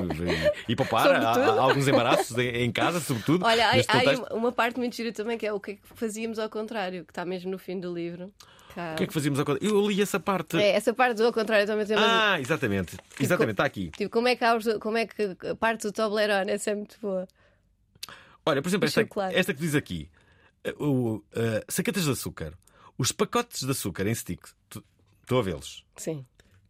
e poupar Sobretudo. há alguns embaraços em, em casa, sobretudo. Olha, há, há uma, parte muito gira também que é o que é que fazíamos ao contrário, que está mesmo no fim do livro. O que é que fazíamos agora? Eu li essa parte. É, essa parte do ao contrário também tem Ah, exatamente. Exatamente, está aqui. Tipo, como é que, há como é que a parte do Toblerone essa é muito boa. Olha, por exemplo, esta, esta que diz aqui: eh, o, saquetas de açúcar. Os pacotes de açúcar em stick, estou a vê-los, Sim.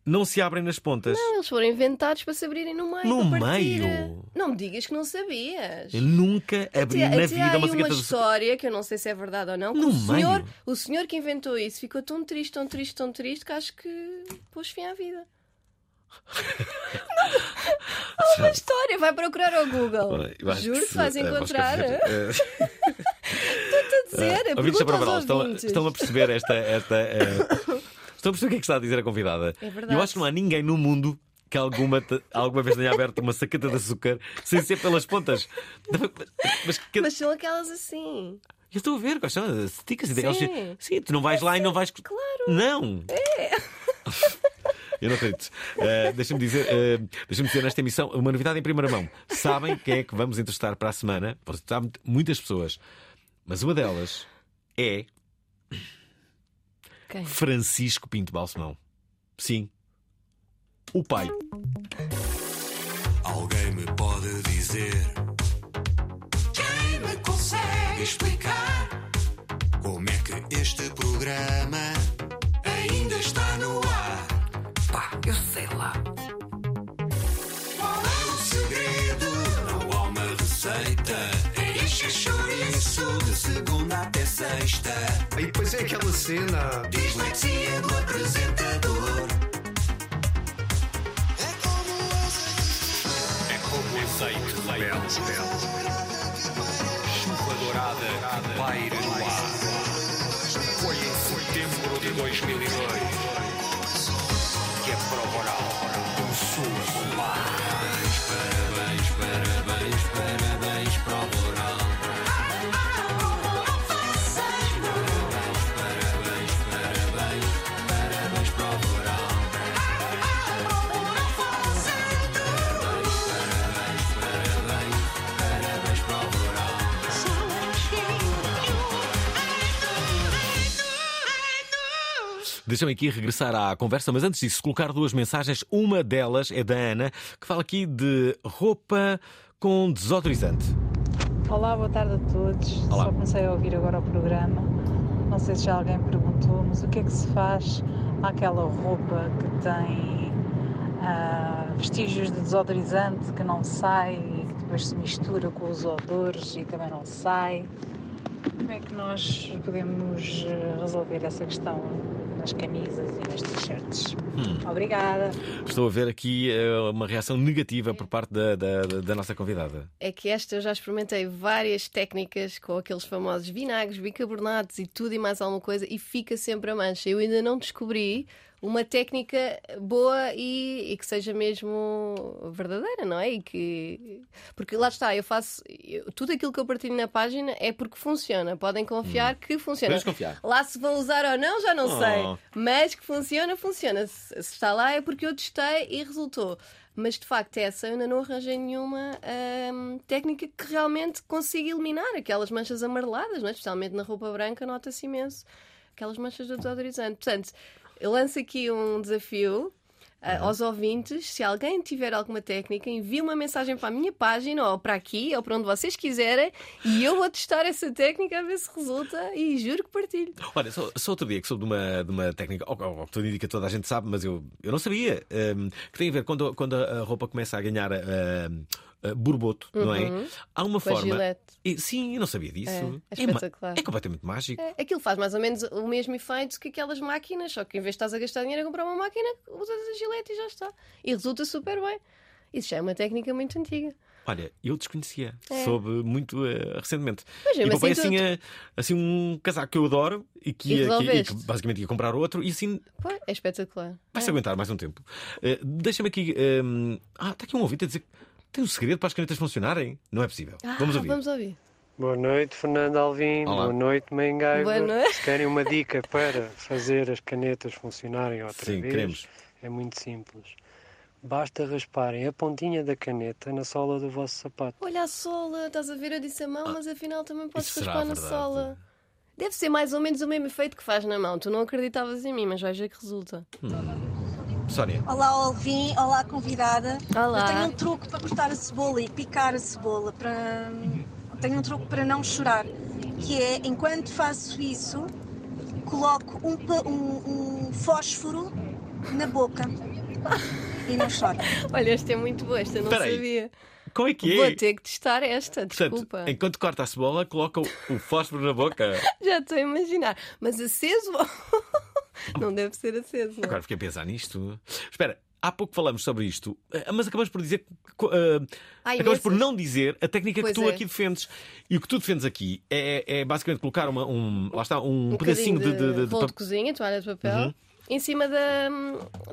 Não se abrem nas pontas. Não, eles foram inventados para se abrirem no meio. No meio? Não me digas que não sabias. Eu nunca abri Até- na até vida uma saqueta uma açúcar. história que eu não sei se é verdade ou não. No o, senhor, meio? o senhor que inventou isso ficou tão triste, tão triste, tão triste que acho que pôs fim à vida. Há uma história, vai procurar ao Google. Juro que se- vais encontrar. Estou-te a dizer, pergunta ouvintes Provaral, estão, estão a perceber esta. esta eh, estão a perceber o que é que está a dizer a convidada. É verdade. Eu acho que não há ninguém no mundo que alguma, alguma vez tenha aberto uma saqueta de açúcar sem ser pelas pontas. Mas, que- Mas são aquelas assim. Eu estou a ver, quais são as sticas e Sim. daquelas- Sim, tu não vais lá e não vais. Claro. Não! É. Eu não acredito. Uh, Deixa-me dizer, uh, deixa-me dizer nesta emissão uma novidade em primeira mão. Sabem quem é que vamos entrevistar para a semana? Vamos entrevistar mu- muitas pessoas. Mas uma delas é Quem? Francisco Pinto Balsemão. Sim. O pai. Alguém me pode dizer Quem me consegue explicar Como é que este programa Ainda está no ar Pá, eu sei lá sexta E depois é aquela cena. Dislexia do apresentador. É como azeite. De leite. Chuva dourada que paira no ar. Foi em setembro de 2002 que a prova oral. Começou a Deixa-me aqui regressar à conversa, mas antes disso, colocar duas mensagens. Uma delas é da Ana, que fala aqui de roupa com desodorizante. Olá, boa tarde a todos. Olá. Só comecei a ouvir agora o programa. Não sei se já alguém perguntou, mas o que é que se faz àquela roupa que tem ah, vestígios de desodorizante que não sai e que depois se mistura com os odores e também não sai? Como é que nós podemos eh, resolver essa questão nas camisas e nas t-shirts? Hum. Obrigada. Estou a ver aqui eh, uma reação negativa por parte da, da, da nossa convidada. É que esta eu já experimentei várias técnicas com aqueles famosos vinagres, bicarbonatos e tudo e mais alguma coisa e fica sempre a mancha. Eu ainda não descobri uma técnica boa e, e que seja mesmo verdadeira, não é? E que... Porque lá está, eu faço eu- tudo aquilo que eu partilho na página é porque funciona. Podem confiar que funciona. Podemos confiar. Lá se vão usar ou não, já não Oh. sei. Mas que funciona, funciona. Se, se está lá é porque eu testei e resultou. Mas de facto, essa eu ainda não arranjei nenhuma hum, técnica que realmente consiga eliminar aquelas manchas amareladas, não é? especialmente na roupa branca, nota-se imenso aquelas manchas do desodorizante. Portanto, eu lanço aqui um desafio. ah, aos ouvintes, se alguém tiver alguma técnica, envie uma mensagem para a minha página ou para aqui ou para onde vocês quiserem e eu vou testar essa técnica a ver se resulta e juro que partilho. Olha, só, só outro dia que soube de uma, de uma técnica, ou, ou, ou que tudo indica toda a gente sabe, mas eu, eu não sabia, hum, que tem a ver quando, quando a roupa começa a ganhar hum, uh, borboto, não é? Uhum. Há uma Com forma. E- sim, eu não sabia disso. É, é ma- espetacular. é completamente mágico. É, aquilo faz mais ou menos o mesmo efeito que aquelas máquinas, só que em vez de estás a gastar dinheiro a comprar uma máquina, usas a gilete e já está. E resulta super bem. Isso já é uma técnica muito antiga. Olha, eu desconhecia, É. soube muito uh, recentemente. Mas e comprei assim, assim, tu- assim um casaco que eu adoro e que, E ia, que- e que basicamente ia comprar outro e assim Pô, é espetacular. vai-se É. aguentar mais um tempo. Uh, Deixa-me aqui. um, Ah, está aqui um ouvinte a dizer tem um segredo para as canetas funcionarem. Não é possível. Ah, Vamos ouvir. Vamos ouvir. Boa noite, Fernando Alvim. Olá. Boa noite, Mengaiva. Boa noite. Se querem uma dica para fazer as canetas funcionarem outra Sim, vez, queremos. é muito simples. Basta rasparem a pontinha da caneta na sola do vosso sapato. Olha a sola, estás a ver? Eu disse a mão, mas afinal também podes Ah, raspar na verdade? sola. Deve ser mais ou menos o mesmo efeito que faz na mão. Tu não acreditavas em mim, mas vais ver que resulta. Sónia. Olá, Alvin. Olá, convidada. Olá. Eu tenho um truque para cortar a cebola e picar a cebola. Para... Tenho um truque para não chorar. Que é, enquanto faço isso, coloco um, um- um fósforo na boca e não choro. Olha, esta é muito boa, esta eu não Espera aí. sabia. Como é que é? Vou ter que testar esta, Portanto, desculpa. enquanto corta a cebola, coloca o, o fósforo na boca. Já estou a imaginar. Mas aceso. não deve ser aceso. Não? é? Agora fiquei a pensar nisto. Espera, há pouco falamos sobre isto, eh, mas acabamos por dizer. que, eh, Há acabamos por não dizer a técnica Pois que tu é. aqui defendes. E o que tu defendes aqui é, é basicamente colocar uma, um. Lá está, um, um pedacinho de. de, de- de de pap- cozinha, toalha de papel, Uhum. Em cima da,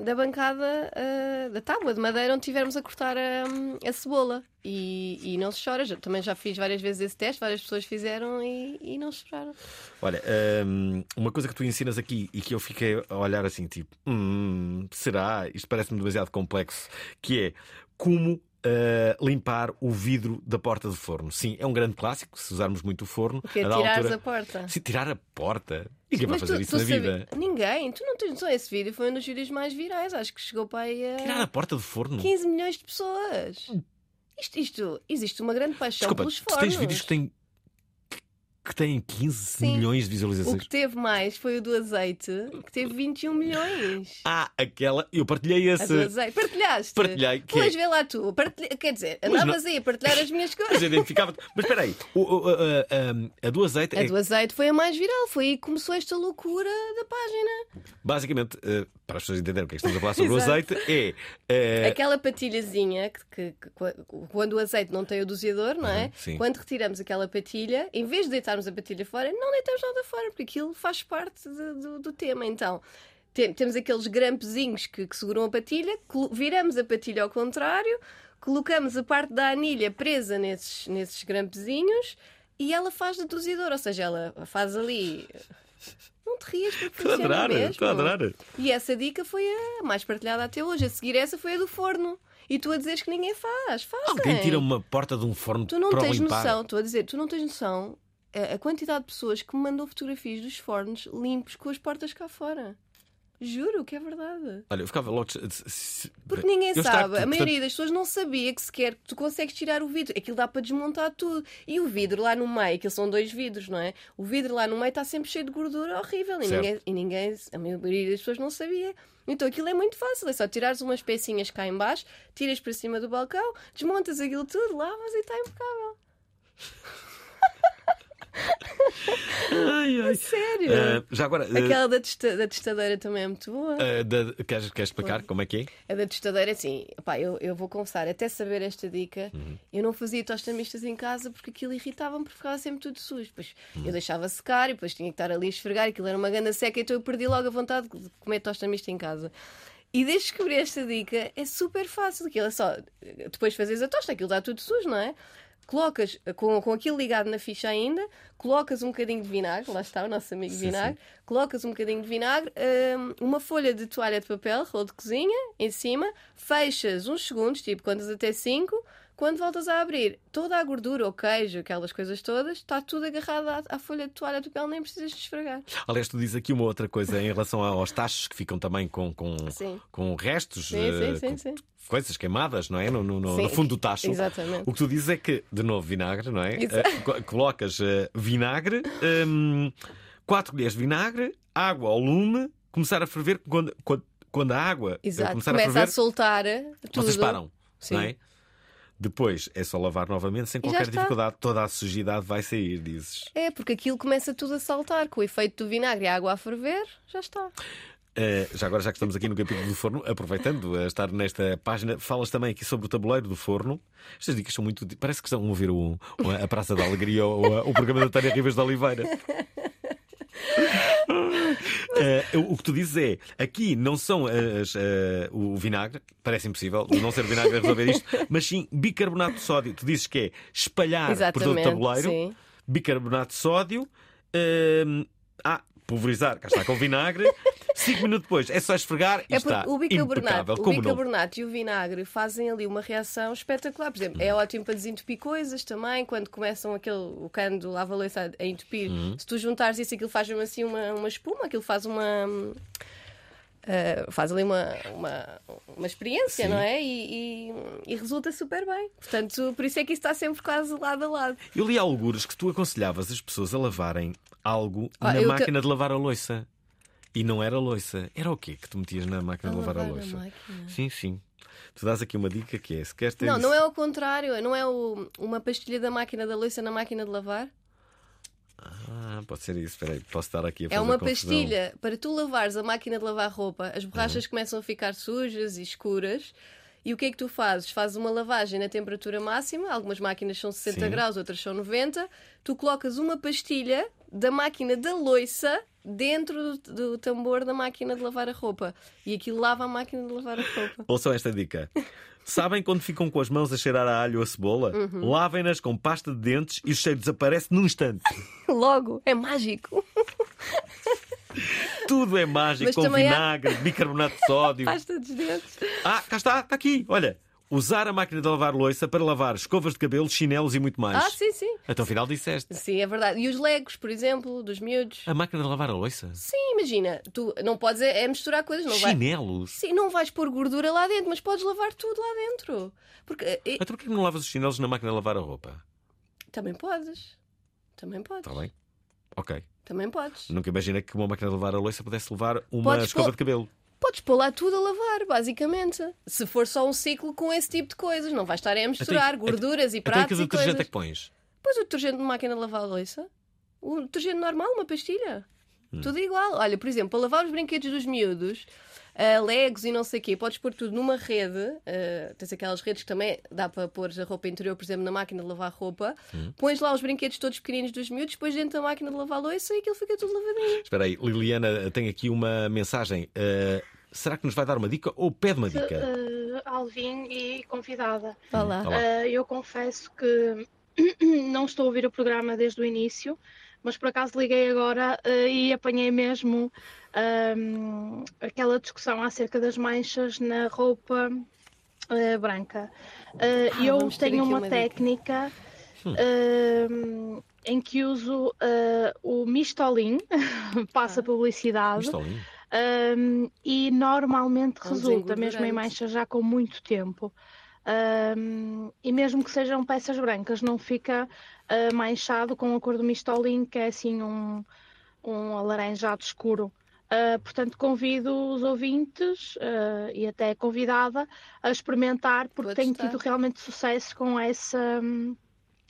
da bancada ah, da tábua de madeira onde estivermos a cortar a, a cebola. E, e não se chora. Já- também já fiz várias vezes esse teste, várias pessoas fizeram e, e não choraram. Olha, hum, uma coisa que tu ensinas aqui e que eu fiquei a olhar assim, tipo, hum, será? Isto parece-me demasiado complexo, que é como uh, limpar o vidro da porta do forno. Sim, é um grande clássico, se usarmos muito o forno. Porque é tirares altura... a porta. Sim, tirar a porta. Ninguém vai Mas fazer tu- isso tu na sabe- vida. Ninguém. Tu não tens noção. Esse vídeo foi um dos vídeos mais virais. Acho que chegou para aí a Tirar a porta do forno. 15 milhões de pessoas. Isto, isto, existe uma grande paixão Desculpa, pelos tu fornos. tens vídeos que têm, que têm 15 Sim. milhões de O visualizações. que teve mais foi o do azeite, que teve 21 milhões. Ah, aquela. Eu partilhei A esse. do azeite. Partilhaste? Partilhei, que Pois é- vê lá tu. Partilha... Quer dizer, Mas andavas não- aí a partilhar as minhas Mas coisas. identificava Mas espera aí, o- o- a, a- a do azeite A é do azeite foi a mais viral. Foi aí que começou esta loucura da página. basicamente, eh, para as pessoas entenderem o que é que estamos a falar sobre o azeite, é. eh, Aquela patilhazinha que, que- que- quando o azeite não tem o doseador, não é? Uhum, sim. Quando retiramos aquela patilha, em vez de deitarmos a patilha fora, não deitamos nada fora, porque aquilo faz parte de- do, do tema. Então, tem- temos aqueles grampezinhos que, que seguram a patilha, viramos a patilha ao contrário, colocamos a parte da anilha presa nesses, nesses grampezinhos e ela faz de doseador, ou seja, ela faz ali. Não te rias porque Estou a adorar, estou a adorar. E essa dica foi a mais partilhada até hoje. A seguir, essa foi a do forno. E tu a dizeres que ninguém faz. Fazem. Alguém tira uma porta de um forno Tu não para tens limpar. noção, estou a dizer, tu não tens noção a, quantidade de pessoas que me mandou fotografias dos fornos limpos com as portas cá fora. Juro que é verdade. Olha, eu ficava logo. Porque ninguém Eu sabe. estava- A maioria das pessoas não sabia que sequer tu consegues tirar o vidro. Aquilo dá para desmontar tudo. E o vidro lá no meio, que são dois vidros, não é? O vidro lá no meio está sempre cheio de gordura horrível. E ninguém, e ninguém, a maioria das pessoas não sabia. Então aquilo é muito fácil. É só tirares umas pecinhas cá em baixo, tiras para cima do balcão, desmontas aquilo tudo, lavas e está impecável. Ai, ai. Sério? Ah, já agora. ah, Aquela da, testa- da testadeira também é muito boa. ah, da- queres, queres explicar como é que é? A da tostadeira, assim, pá, eu, eu vou confessar, até saber esta dica, Uhum. eu não fazia tostas mistas em casa porque aquilo irritava-me porque ficava sempre tudo sujo. Depois Uhum. eu deixava secar e depois tinha que estar ali a esfregar, aquilo era uma ganda seca, então eu perdi logo a vontade de comer tosta mista em casa. E desde que descobri esta dica, é super fácil. Aquilo é só, depois fazes a tosta, aquilo está tudo sujo, não é? Colocas com, com aquilo ligado na ficha ainda, colocas um bocadinho de vinagre, lá está o nosso amigo Sim, vinagre, colocas um bocadinho de vinagre, hum, uma folha de toalha de papel, rolo de cozinha, em cima, fechas uns segundos, tipo contas até 5, quando voltas a abrir, toda a gordura, o queijo, aquelas coisas todas, está tudo agarrado à, à folha de toalha de papel, nem precisas de esfregar. Aliás, tu dizes aqui uma outra coisa em relação aos tachos que ficam também com, com, Sim. com restos, Sim, eh, sim, sim, com sim. coisas queimadas, não é? No, no- no- no fundo do tacho. exatamente. O que tu dizes é que, de novo, vinagre, não é? Co- colocas eh, vinagre, 4 colheres de vinagre, água ao lume, começar a ferver quando, quando, quando a água Exato, começar começa a ferver. a soltar tudo. Vocês param, Sim. não é? Depois é só lavar novamente sem E qualquer dificuldade. Toda a sujidade vai sair, dizes. É, porque aquilo começa tudo a saltar, com o efeito do vinagre e a água a ferver, já está. Eh, já agora, já que estamos aqui no capítulo do forno, aproveitando a estar nesta página, falas também aqui sobre o tabuleiro do forno. Estas dicas são muito. Parece que estão a ouvir o, o- a Praça da Alegria ou a- o programa da Tânia Rivas de Oliveira. Eh, o que tu dizes é aqui não são as, eh, o vinagre, parece impossível não ser vinagre a resolver isto, mas sim bicarbonato de sódio. Tu dizes que é espalhar por todo o Exatamente, tabuleiro, sim. bicarbonato de sódio, eh, ah, pulverizar, cá está com vinagre. Cinco minutos depois é só esfregar e É está o bicarbonato, o bicarbonato e o vinagre fazem ali uma reação espetacular. Por exemplo, Uhum. é ótimo para desentupir coisas também, quando começam aquele, o cano do lava-louça a entupir. Uhum. Se tu juntares isso, aquilo faz assim uma, uma espuma, aquilo faz uma. Ah, faz ali uma, uma, uma experiência, Sim. não é? E, e- e resulta super bem. Portanto, por isso é que isso está sempre quase lado a lado. Eu li algures que tu aconselhavas as pessoas a lavarem algo Ah, na máquina de lavar a louça. E não era louça. Era o quê que tu metias na máquina A de lavar a lavar na louça? Sim, sim. Tu dás aqui uma dica que é: se queres ter Não, isso- não é ao contrário, não é o- uma pastilha da máquina da louça na máquina de lavar. Ah, pode ser isso. Espera aí, posso estar aqui a fazer É uma confusão. pastilha para tu lavares a máquina de lavar roupa, as borrachas começam a ficar sujas e escuras. E o que é que tu fazes? Fazes uma lavagem na temperatura máxima, algumas máquinas são 60 Sim. graus, outras são 90. Tu colocas uma pastilha da máquina da loiça dentro do, do tambor da máquina de lavar a roupa. E aquilo lava a máquina de lavar a roupa. Ouçam esta dica. Sabem quando ficam com as mãos a cheirar a alho ou a cebola? Uhum. Lavem-nas com pasta de dentes e o cheiro desaparece num instante. Logo, é mágico. Tudo é mágico, Mas com também há- vinagre, bicarbonato de sódio. Pasta dos dentes. Ah, cá está, está aqui. Olha, usar a máquina de lavar louça para lavar escovas de cabelo, chinelos e muito mais. Ah, sim, sim. Até ao final disseste. Sim, é verdade. E os legos, por exemplo, dos miúdos. A máquina de lavar a louça? Sim, imagina, tu não podes é, é misturar coisas, não vai. Chinelos? Sim, não vais pôr gordura lá dentro, mas podes lavar tudo lá dentro. Porque eh, Então porquê que não lavas os chinelos na máquina de lavar a roupa? também podes. Também podes. Está bem? Ok. Também podes. Nunca imaginei que uma máquina de lavar a louça pudesse levar uma Podes escova pôr- de cabelo. Podes pôr lá tudo a lavar, basicamente. Se for só um ciclo com esse tipo de coisas, não vais estar a misturar Então, gorduras e Então, pratos que e detergente é que pões? Pois o detergente de máquina de lavar a louça. O detergente normal, uma pastilha. Hum. Tudo igual. Olha, por exemplo, para lavar os brinquedos dos miúdos, ah, legos e não sei o quê, podes pôr tudo numa rede. ah, tens aquelas redes que também dá para pôr a roupa interior, por exemplo, na máquina de lavar roupa. Hum. Pões lá os brinquedos todos pequeninos dos miúdos, depois dentro da máquina de lavar louça e aquilo fica tudo lavadinho. Espera aí, Liliana tem aqui uma mensagem. Uh, será que nos vai dar uma dica ou pede uma dica? Eh, Alvin e convidada. Olá. Olá. Eh, eu confesso que não estou a ouvir o programa desde o início, mas por acaso liguei agora eh, e apanhei mesmo ahm, aquela discussão acerca das manchas na roupa eh, branca. Ah, eu tenho uma, uma técnica. Hum. ahm, em que uso o Mistolin, passa Ah. publicidade, Mistolin? Um, e normalmente um resulta, mesmo em manchas já com muito tempo. Um, e mesmo que sejam peças brancas, não fica uh, manchado com a cor do mistolin, que é assim um, um alaranjado escuro. Uh, portanto, convido os ouvintes uh, e até a convidada a experimentar, porque Vou tenho testar. tido realmente sucesso com essa,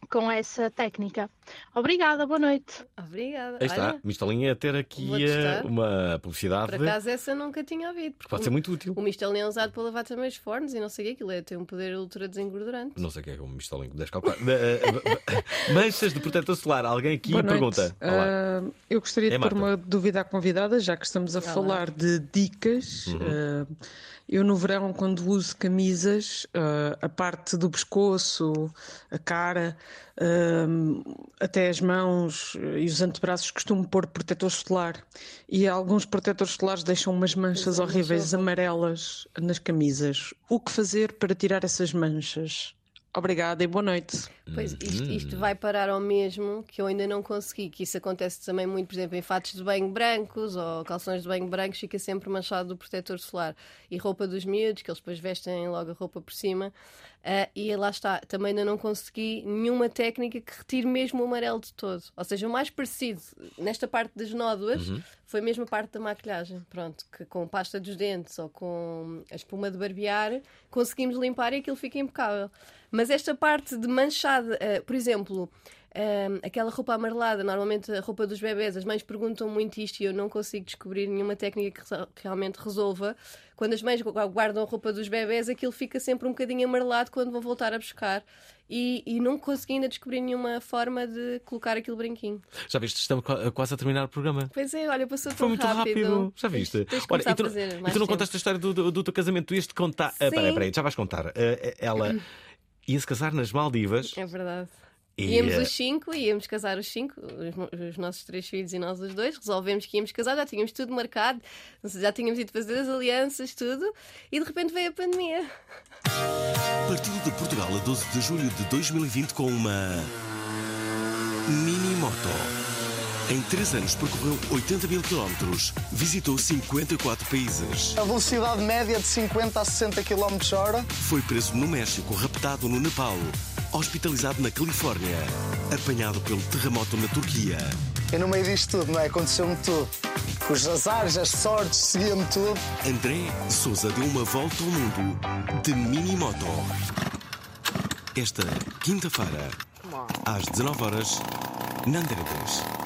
com essa técnica. Obrigada, boa noite. Obrigada. Aí está, Olha, Mistelinha a ter aqui eh, uma publicidade. por acaso essa nunca tinha ouvido. porque Pode ser muito útil. O Mistela é usado para lavar também os fornos e não sei o que aquilo é, tem um poder ultra desengordurante. Não sei o que é um mistolinho, deixa calcular. Eh, eh, Manchas de protetor solar. Alguém aqui Boa noite. pergunta. Eu gostaria de É, pôr uma dúvida à convidada, já que estamos a Olá. falar de dicas. Uhum. Eu, no verão, quando uso camisas, ah, a parte do pescoço, a cara, ah, até as mãos eh, e os antebraços, costumo pôr protetor solar. E alguns protetores solares deixam umas manchas horríveis amarelas nas camisas. O que fazer para tirar essas manchas? Obrigada e boa noite. Pois, isto, Hum. isto vai parar ao mesmo que eu ainda não consegui, que isso acontece também muito, por exemplo, em fatos de banho brancos ou calções de banho brancos, fica sempre manchado do protetor solar. E roupa dos miúdos, que eles depois vestem logo a roupa por cima. Ah, e lá está, também ainda não consegui nenhuma técnica que retire mesmo o amarelo de todo. Ou seja, o mais parecido nesta parte das nódoas Uhum. foi mesmo a parte da maquilhagem. Pronto, que com pasta dos dentes ou com a espuma de barbear conseguimos limpar e aquilo fica impecável. Mas esta parte de manchada, eh, por exemplo, eh, aquela roupa amarelada, normalmente a roupa dos bebés, as mães perguntam muito isto e eu não consigo descobrir nenhuma técnica que realmente resolva. Quando as mães gu- guardam a roupa dos bebés, aquilo fica sempre um bocadinho amarelado quando vão voltar a buscar. E, e não consegui ainda descobrir nenhuma forma de colocar aquele brinquinho. Já viste, estamos qua- quase a terminar o programa. Pois é, olha, passou tão Foi muito rápido. Já viste? Tens, tens de Olha, e tu, e tu não contaste a história do, do, do teu casamento? Tu ias te contar. Ah, peraí, peraí, já vais contar. Ah, ela ia se casar nas Maldivas. É verdade. E, Íamos eh, os cinco, íamos casar os cinco, os, os nossos três filhos e nós os dois. Resolvemos que íamos casar, já tínhamos tudo marcado, já tínhamos ido fazer as alianças, tudo, e de repente veio a pandemia. Partiu de Portugal a 12 de julho de 2020 com uma. Mini Moto. Em 3 anos percorreu 80 mil quilómetros, visitou 54 países. A velocidade média de 50 a 60 km hora. Foi preso no México, raptado no Nepal, hospitalizado na Califórnia, apanhado pelo terremoto na Turquia. E no meio disto tudo, não é? Aconteceu-me tudo. Os azares, as sortes, seguia-me tudo. André Souza deu uma volta ao mundo de mini moto. Esta quinta-feira, às 19 horas, na Antena 3.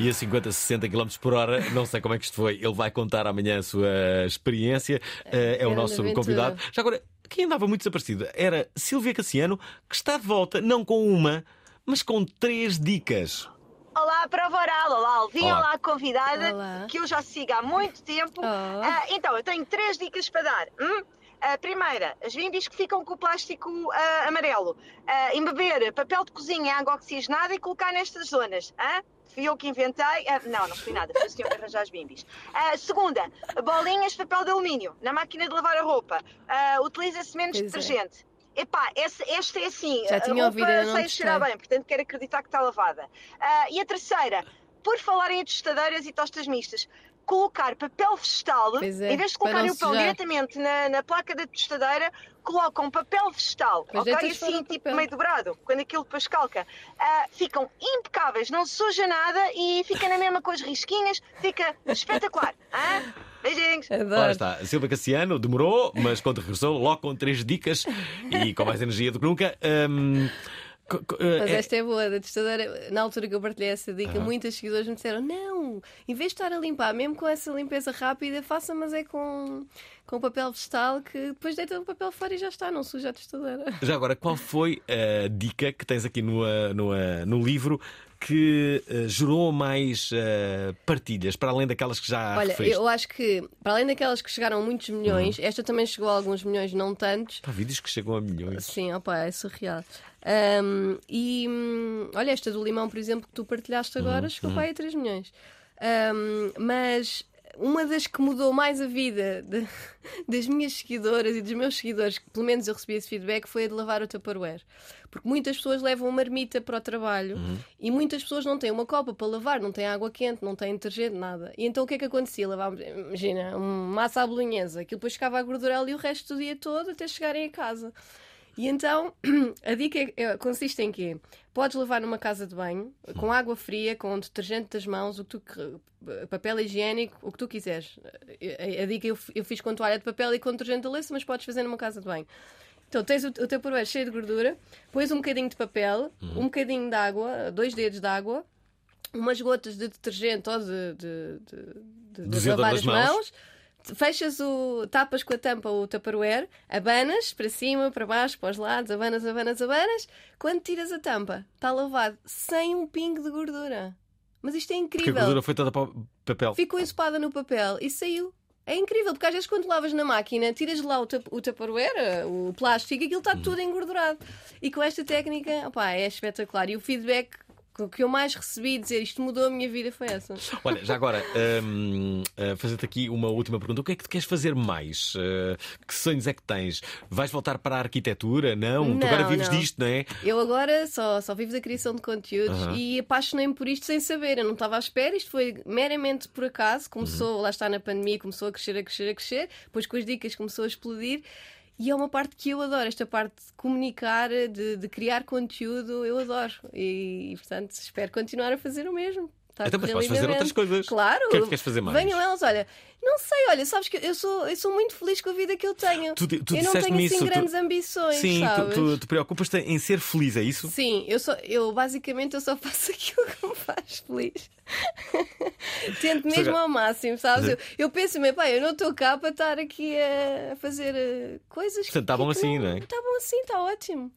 E a 50, 60 km por hora, não sei como é que isto foi. Ele vai contar amanhã a sua experiência. Eh, é o nosso aventura. convidado. Já agora, quem andava muito desaparecida era Silvia Cassiano, que está de volta, não com uma, mas com três dicas. Olá, prova oral, olá Alvin, Olá. olá, convidada, Olá. que eu já sigo há muito tempo. Ah, então, eu tenho três dicas para dar. hum? A primeira, as bimbis que ficam com o plástico ah, amarelo. Ah, embeber papel de cozinha em água oxigenada e colocar nestas zonas. hã? Fui eu que inventei. Ah, não, não fui nada, foi o senhor que arranjar as bimbis. Ah, segunda, bolinhas de papel de alumínio na máquina de lavar a roupa. Ah, Utiliza-se menos Pois é. detergente. Epá, essa, esta é assim, Já a tinha ouvido, roupa eu não sem cheirar bem, portanto quero acreditar que está lavada. E a terceira, por falarem em tostadeiras e tostas mistas, colocar papel vegetal, é, em vez de colocarem o pão sujar. diretamente na, na placa da tostadeira, colocam papel vegetal, Pois ok? fora Assim, tipo papel. meio dobrado, quando aquilo depois calca. Ah, ficam impecáveis, não suja nada e fica na mesma com as risquinhas, fica espetacular. hã? Beijinhos! Ora está, Silvia Cassiano demorou, mas quando regressou, logo com três dicas e com mais energia do que nunca. Co- Mas eh, esta é boa, da testadora. Na altura que eu partilhei essa dica, Aham. muitas seguidoras me disseram: não, em vez de estar a limpar, mesmo com essa limpeza rápida, faça, mas é com, com papel vegetal que depois deita o papel fora e já está, não suja a testadora. Já agora, qual foi a dica que tens aqui no, eh, no, eh, no livro que eh, gerou mais eh, partilhas, para além daquelas que já Olha, eu acho que, para além daquelas que chegaram a muitos milhões, Uhum. esta também chegou a alguns milhões, não tantos. Há vídeos que chegam a milhões. Sim, opa, é surreal. Ahm, e hum, olha, esta do limão, por exemplo, que tu partilhaste agora, Uhum, chegou uhum. para aí a 3 milhões. Ahm, mas uma das que mudou mais a vida de- das minhas seguidoras e dos meus seguidores, que pelo menos eu recebi esse feedback, foi a de lavar o Tupperware. Porque muitas pessoas levam uma marmita para o trabalho e muitas pessoas não têm uma copa para lavar, não têm água quente, não têm detergente, nada. E então o que é que acontecia? Lavávamos, imagina, uma massa à bolonhesa, aquilo depois ficava a gordura ali o resto do dia todo até chegarem a casa. E então a dica é- é- consiste em quê? Podes lavar numa casa de banho, com água fria, com detergente das mãos, o que tu, que- papel higiênico, o que tu quiseres. A, a dica eu, eu fiz com toalha de papel e com detergente de louça, mas podes fazer numa casa de banho. Então tens o, o teu puré cheio de gordura, pões um bocadinho de papel, Uhum. um bocadinho de água, dois dedos de água, umas gotas de detergente ou de, de, de, de- de lavar as mãos. mãos. Fechas o. tapas com a tampa o tupperware, abanas para cima, para baixo, para os lados, abanas, abanas, abanas. Quando tiras a tampa, está lavado sem um pingo de gordura. Mas isto é Porque a incrível. gordura foi toda para o papel. Ficou ensopada no papel e saiu. É incrível, porque às vezes quando lavas na máquina, tiras lá o, o tupperware, o plástico, aquilo está tudo engordurado. E com esta técnica, opá, é espetacular. E o feedback que- que eu mais recebi dizer isto mudou a minha vida foi essa. Olha, já agora, hum, uh, fazer-te aqui uma última pergunta. O que é que tu queres fazer mais? Uh, que sonhos é que tens? Vais voltar para a arquitetura? Não? tu agora Não, vives não. disto, não é? Eu agora só, só vivo da criação de conteúdos Aham. e apaixonei-me por isto sem saber. Eu não estava à espera, isto foi meramente por acaso. Começou, Uhum. lá está na pandemia, começou a crescer, a crescer, a crescer. Depois com as dicas começou a explodir. E é uma parte que eu adoro, esta parte de comunicar, de, de criar conteúdo, eu adoro. E, portanto, espero continuar a fazer o mesmo. Está a Então, mas vais fazer outras coisas. Claro. O que é que queres fazer mais? Venham elas, olha, não sei, olha, sabes que eu sou, eu sou muito feliz com a vida que eu tenho. Tu, tu eu não tenho assim isso. tu- grandes ambições, Sim, tu, sabes? tu, tu preocupas-te em ser feliz, é isso? Sim, eu, só, eu basicamente eu só faço aquilo que me faz feliz. Tento mesmo ao máximo, sabes? Uhum. Eu, eu penso-me, pá, eu não estou cá para estar aqui a fazer eh, coisas Portanto, está bom assim, não é? Está bom assim, está ótimo.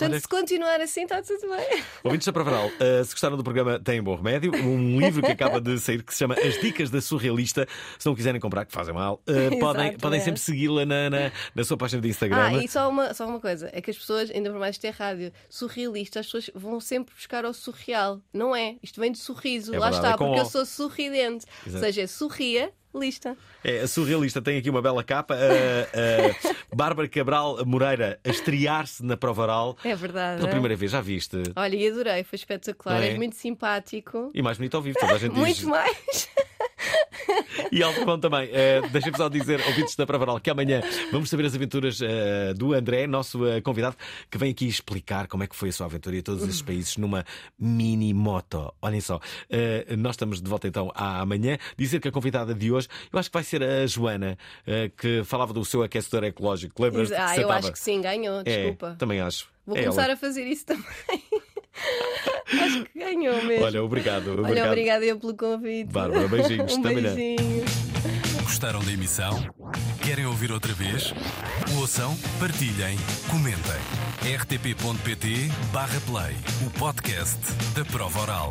Portanto, Olha- se continuar assim, está tudo bem. Ouvintes da Provaral, uh, se gostaram do programa Tem Bom Remédio, um livro que acaba de sair que se chama As Dicas da Surrealista. Se não quiserem comprar, que fazem mal, uh, Exato, podem, podem é. sempre segui-la na, na, na sua página de Instagram. Ah, e só uma, só uma coisa: é que as pessoas, ainda por mais é rádio, surrealista, as pessoas vão sempre buscar ao surreal. Não é? Isto vem de sorriso. É Lá verdade, está, é porque O. eu sou sorridente. Exato. Ou seja, sorria, lista. É, Surrealista tem aqui uma bela capa. Uh, uh, Bárbara Cabral Moreira a estrear-se na Provaral É verdade. pela é? primeira vez, já viste? Olha, e adorei, foi espetacular. É? És muito simpático. E mais bonito ao vivo, toda a gente diz. Muito mais. E bom também. Uh, Deixem-me só dizer, ouvintes da Pravaral, que amanhã vamos saber as aventuras uh, do André, nosso uh, convidado, que vem aqui explicar como é que foi a sua aventura em todos esses países numa mini moto. Olhem só, uh, nós estamos de volta então amanhã. Dizer que a convidada de hoje, eu acho que vai ser a Joana, que falava do seu aquecedor ecológico. Lembras-te Ah, eu acho que sim, ganhou. É, Desculpa. também acho. Vou É começar ela. a fazer isso também. acho que ganhou mesmo. Olha, obrigado. Olha, obrigado. obrigada eu pelo convite. Bárbara, beijinhos. um amanhã. beijinho. Gostaram da emissão? Querem ouvir outra vez? Ouçam, partilhem, comentem. rtp.pt/play o podcast da prova oral.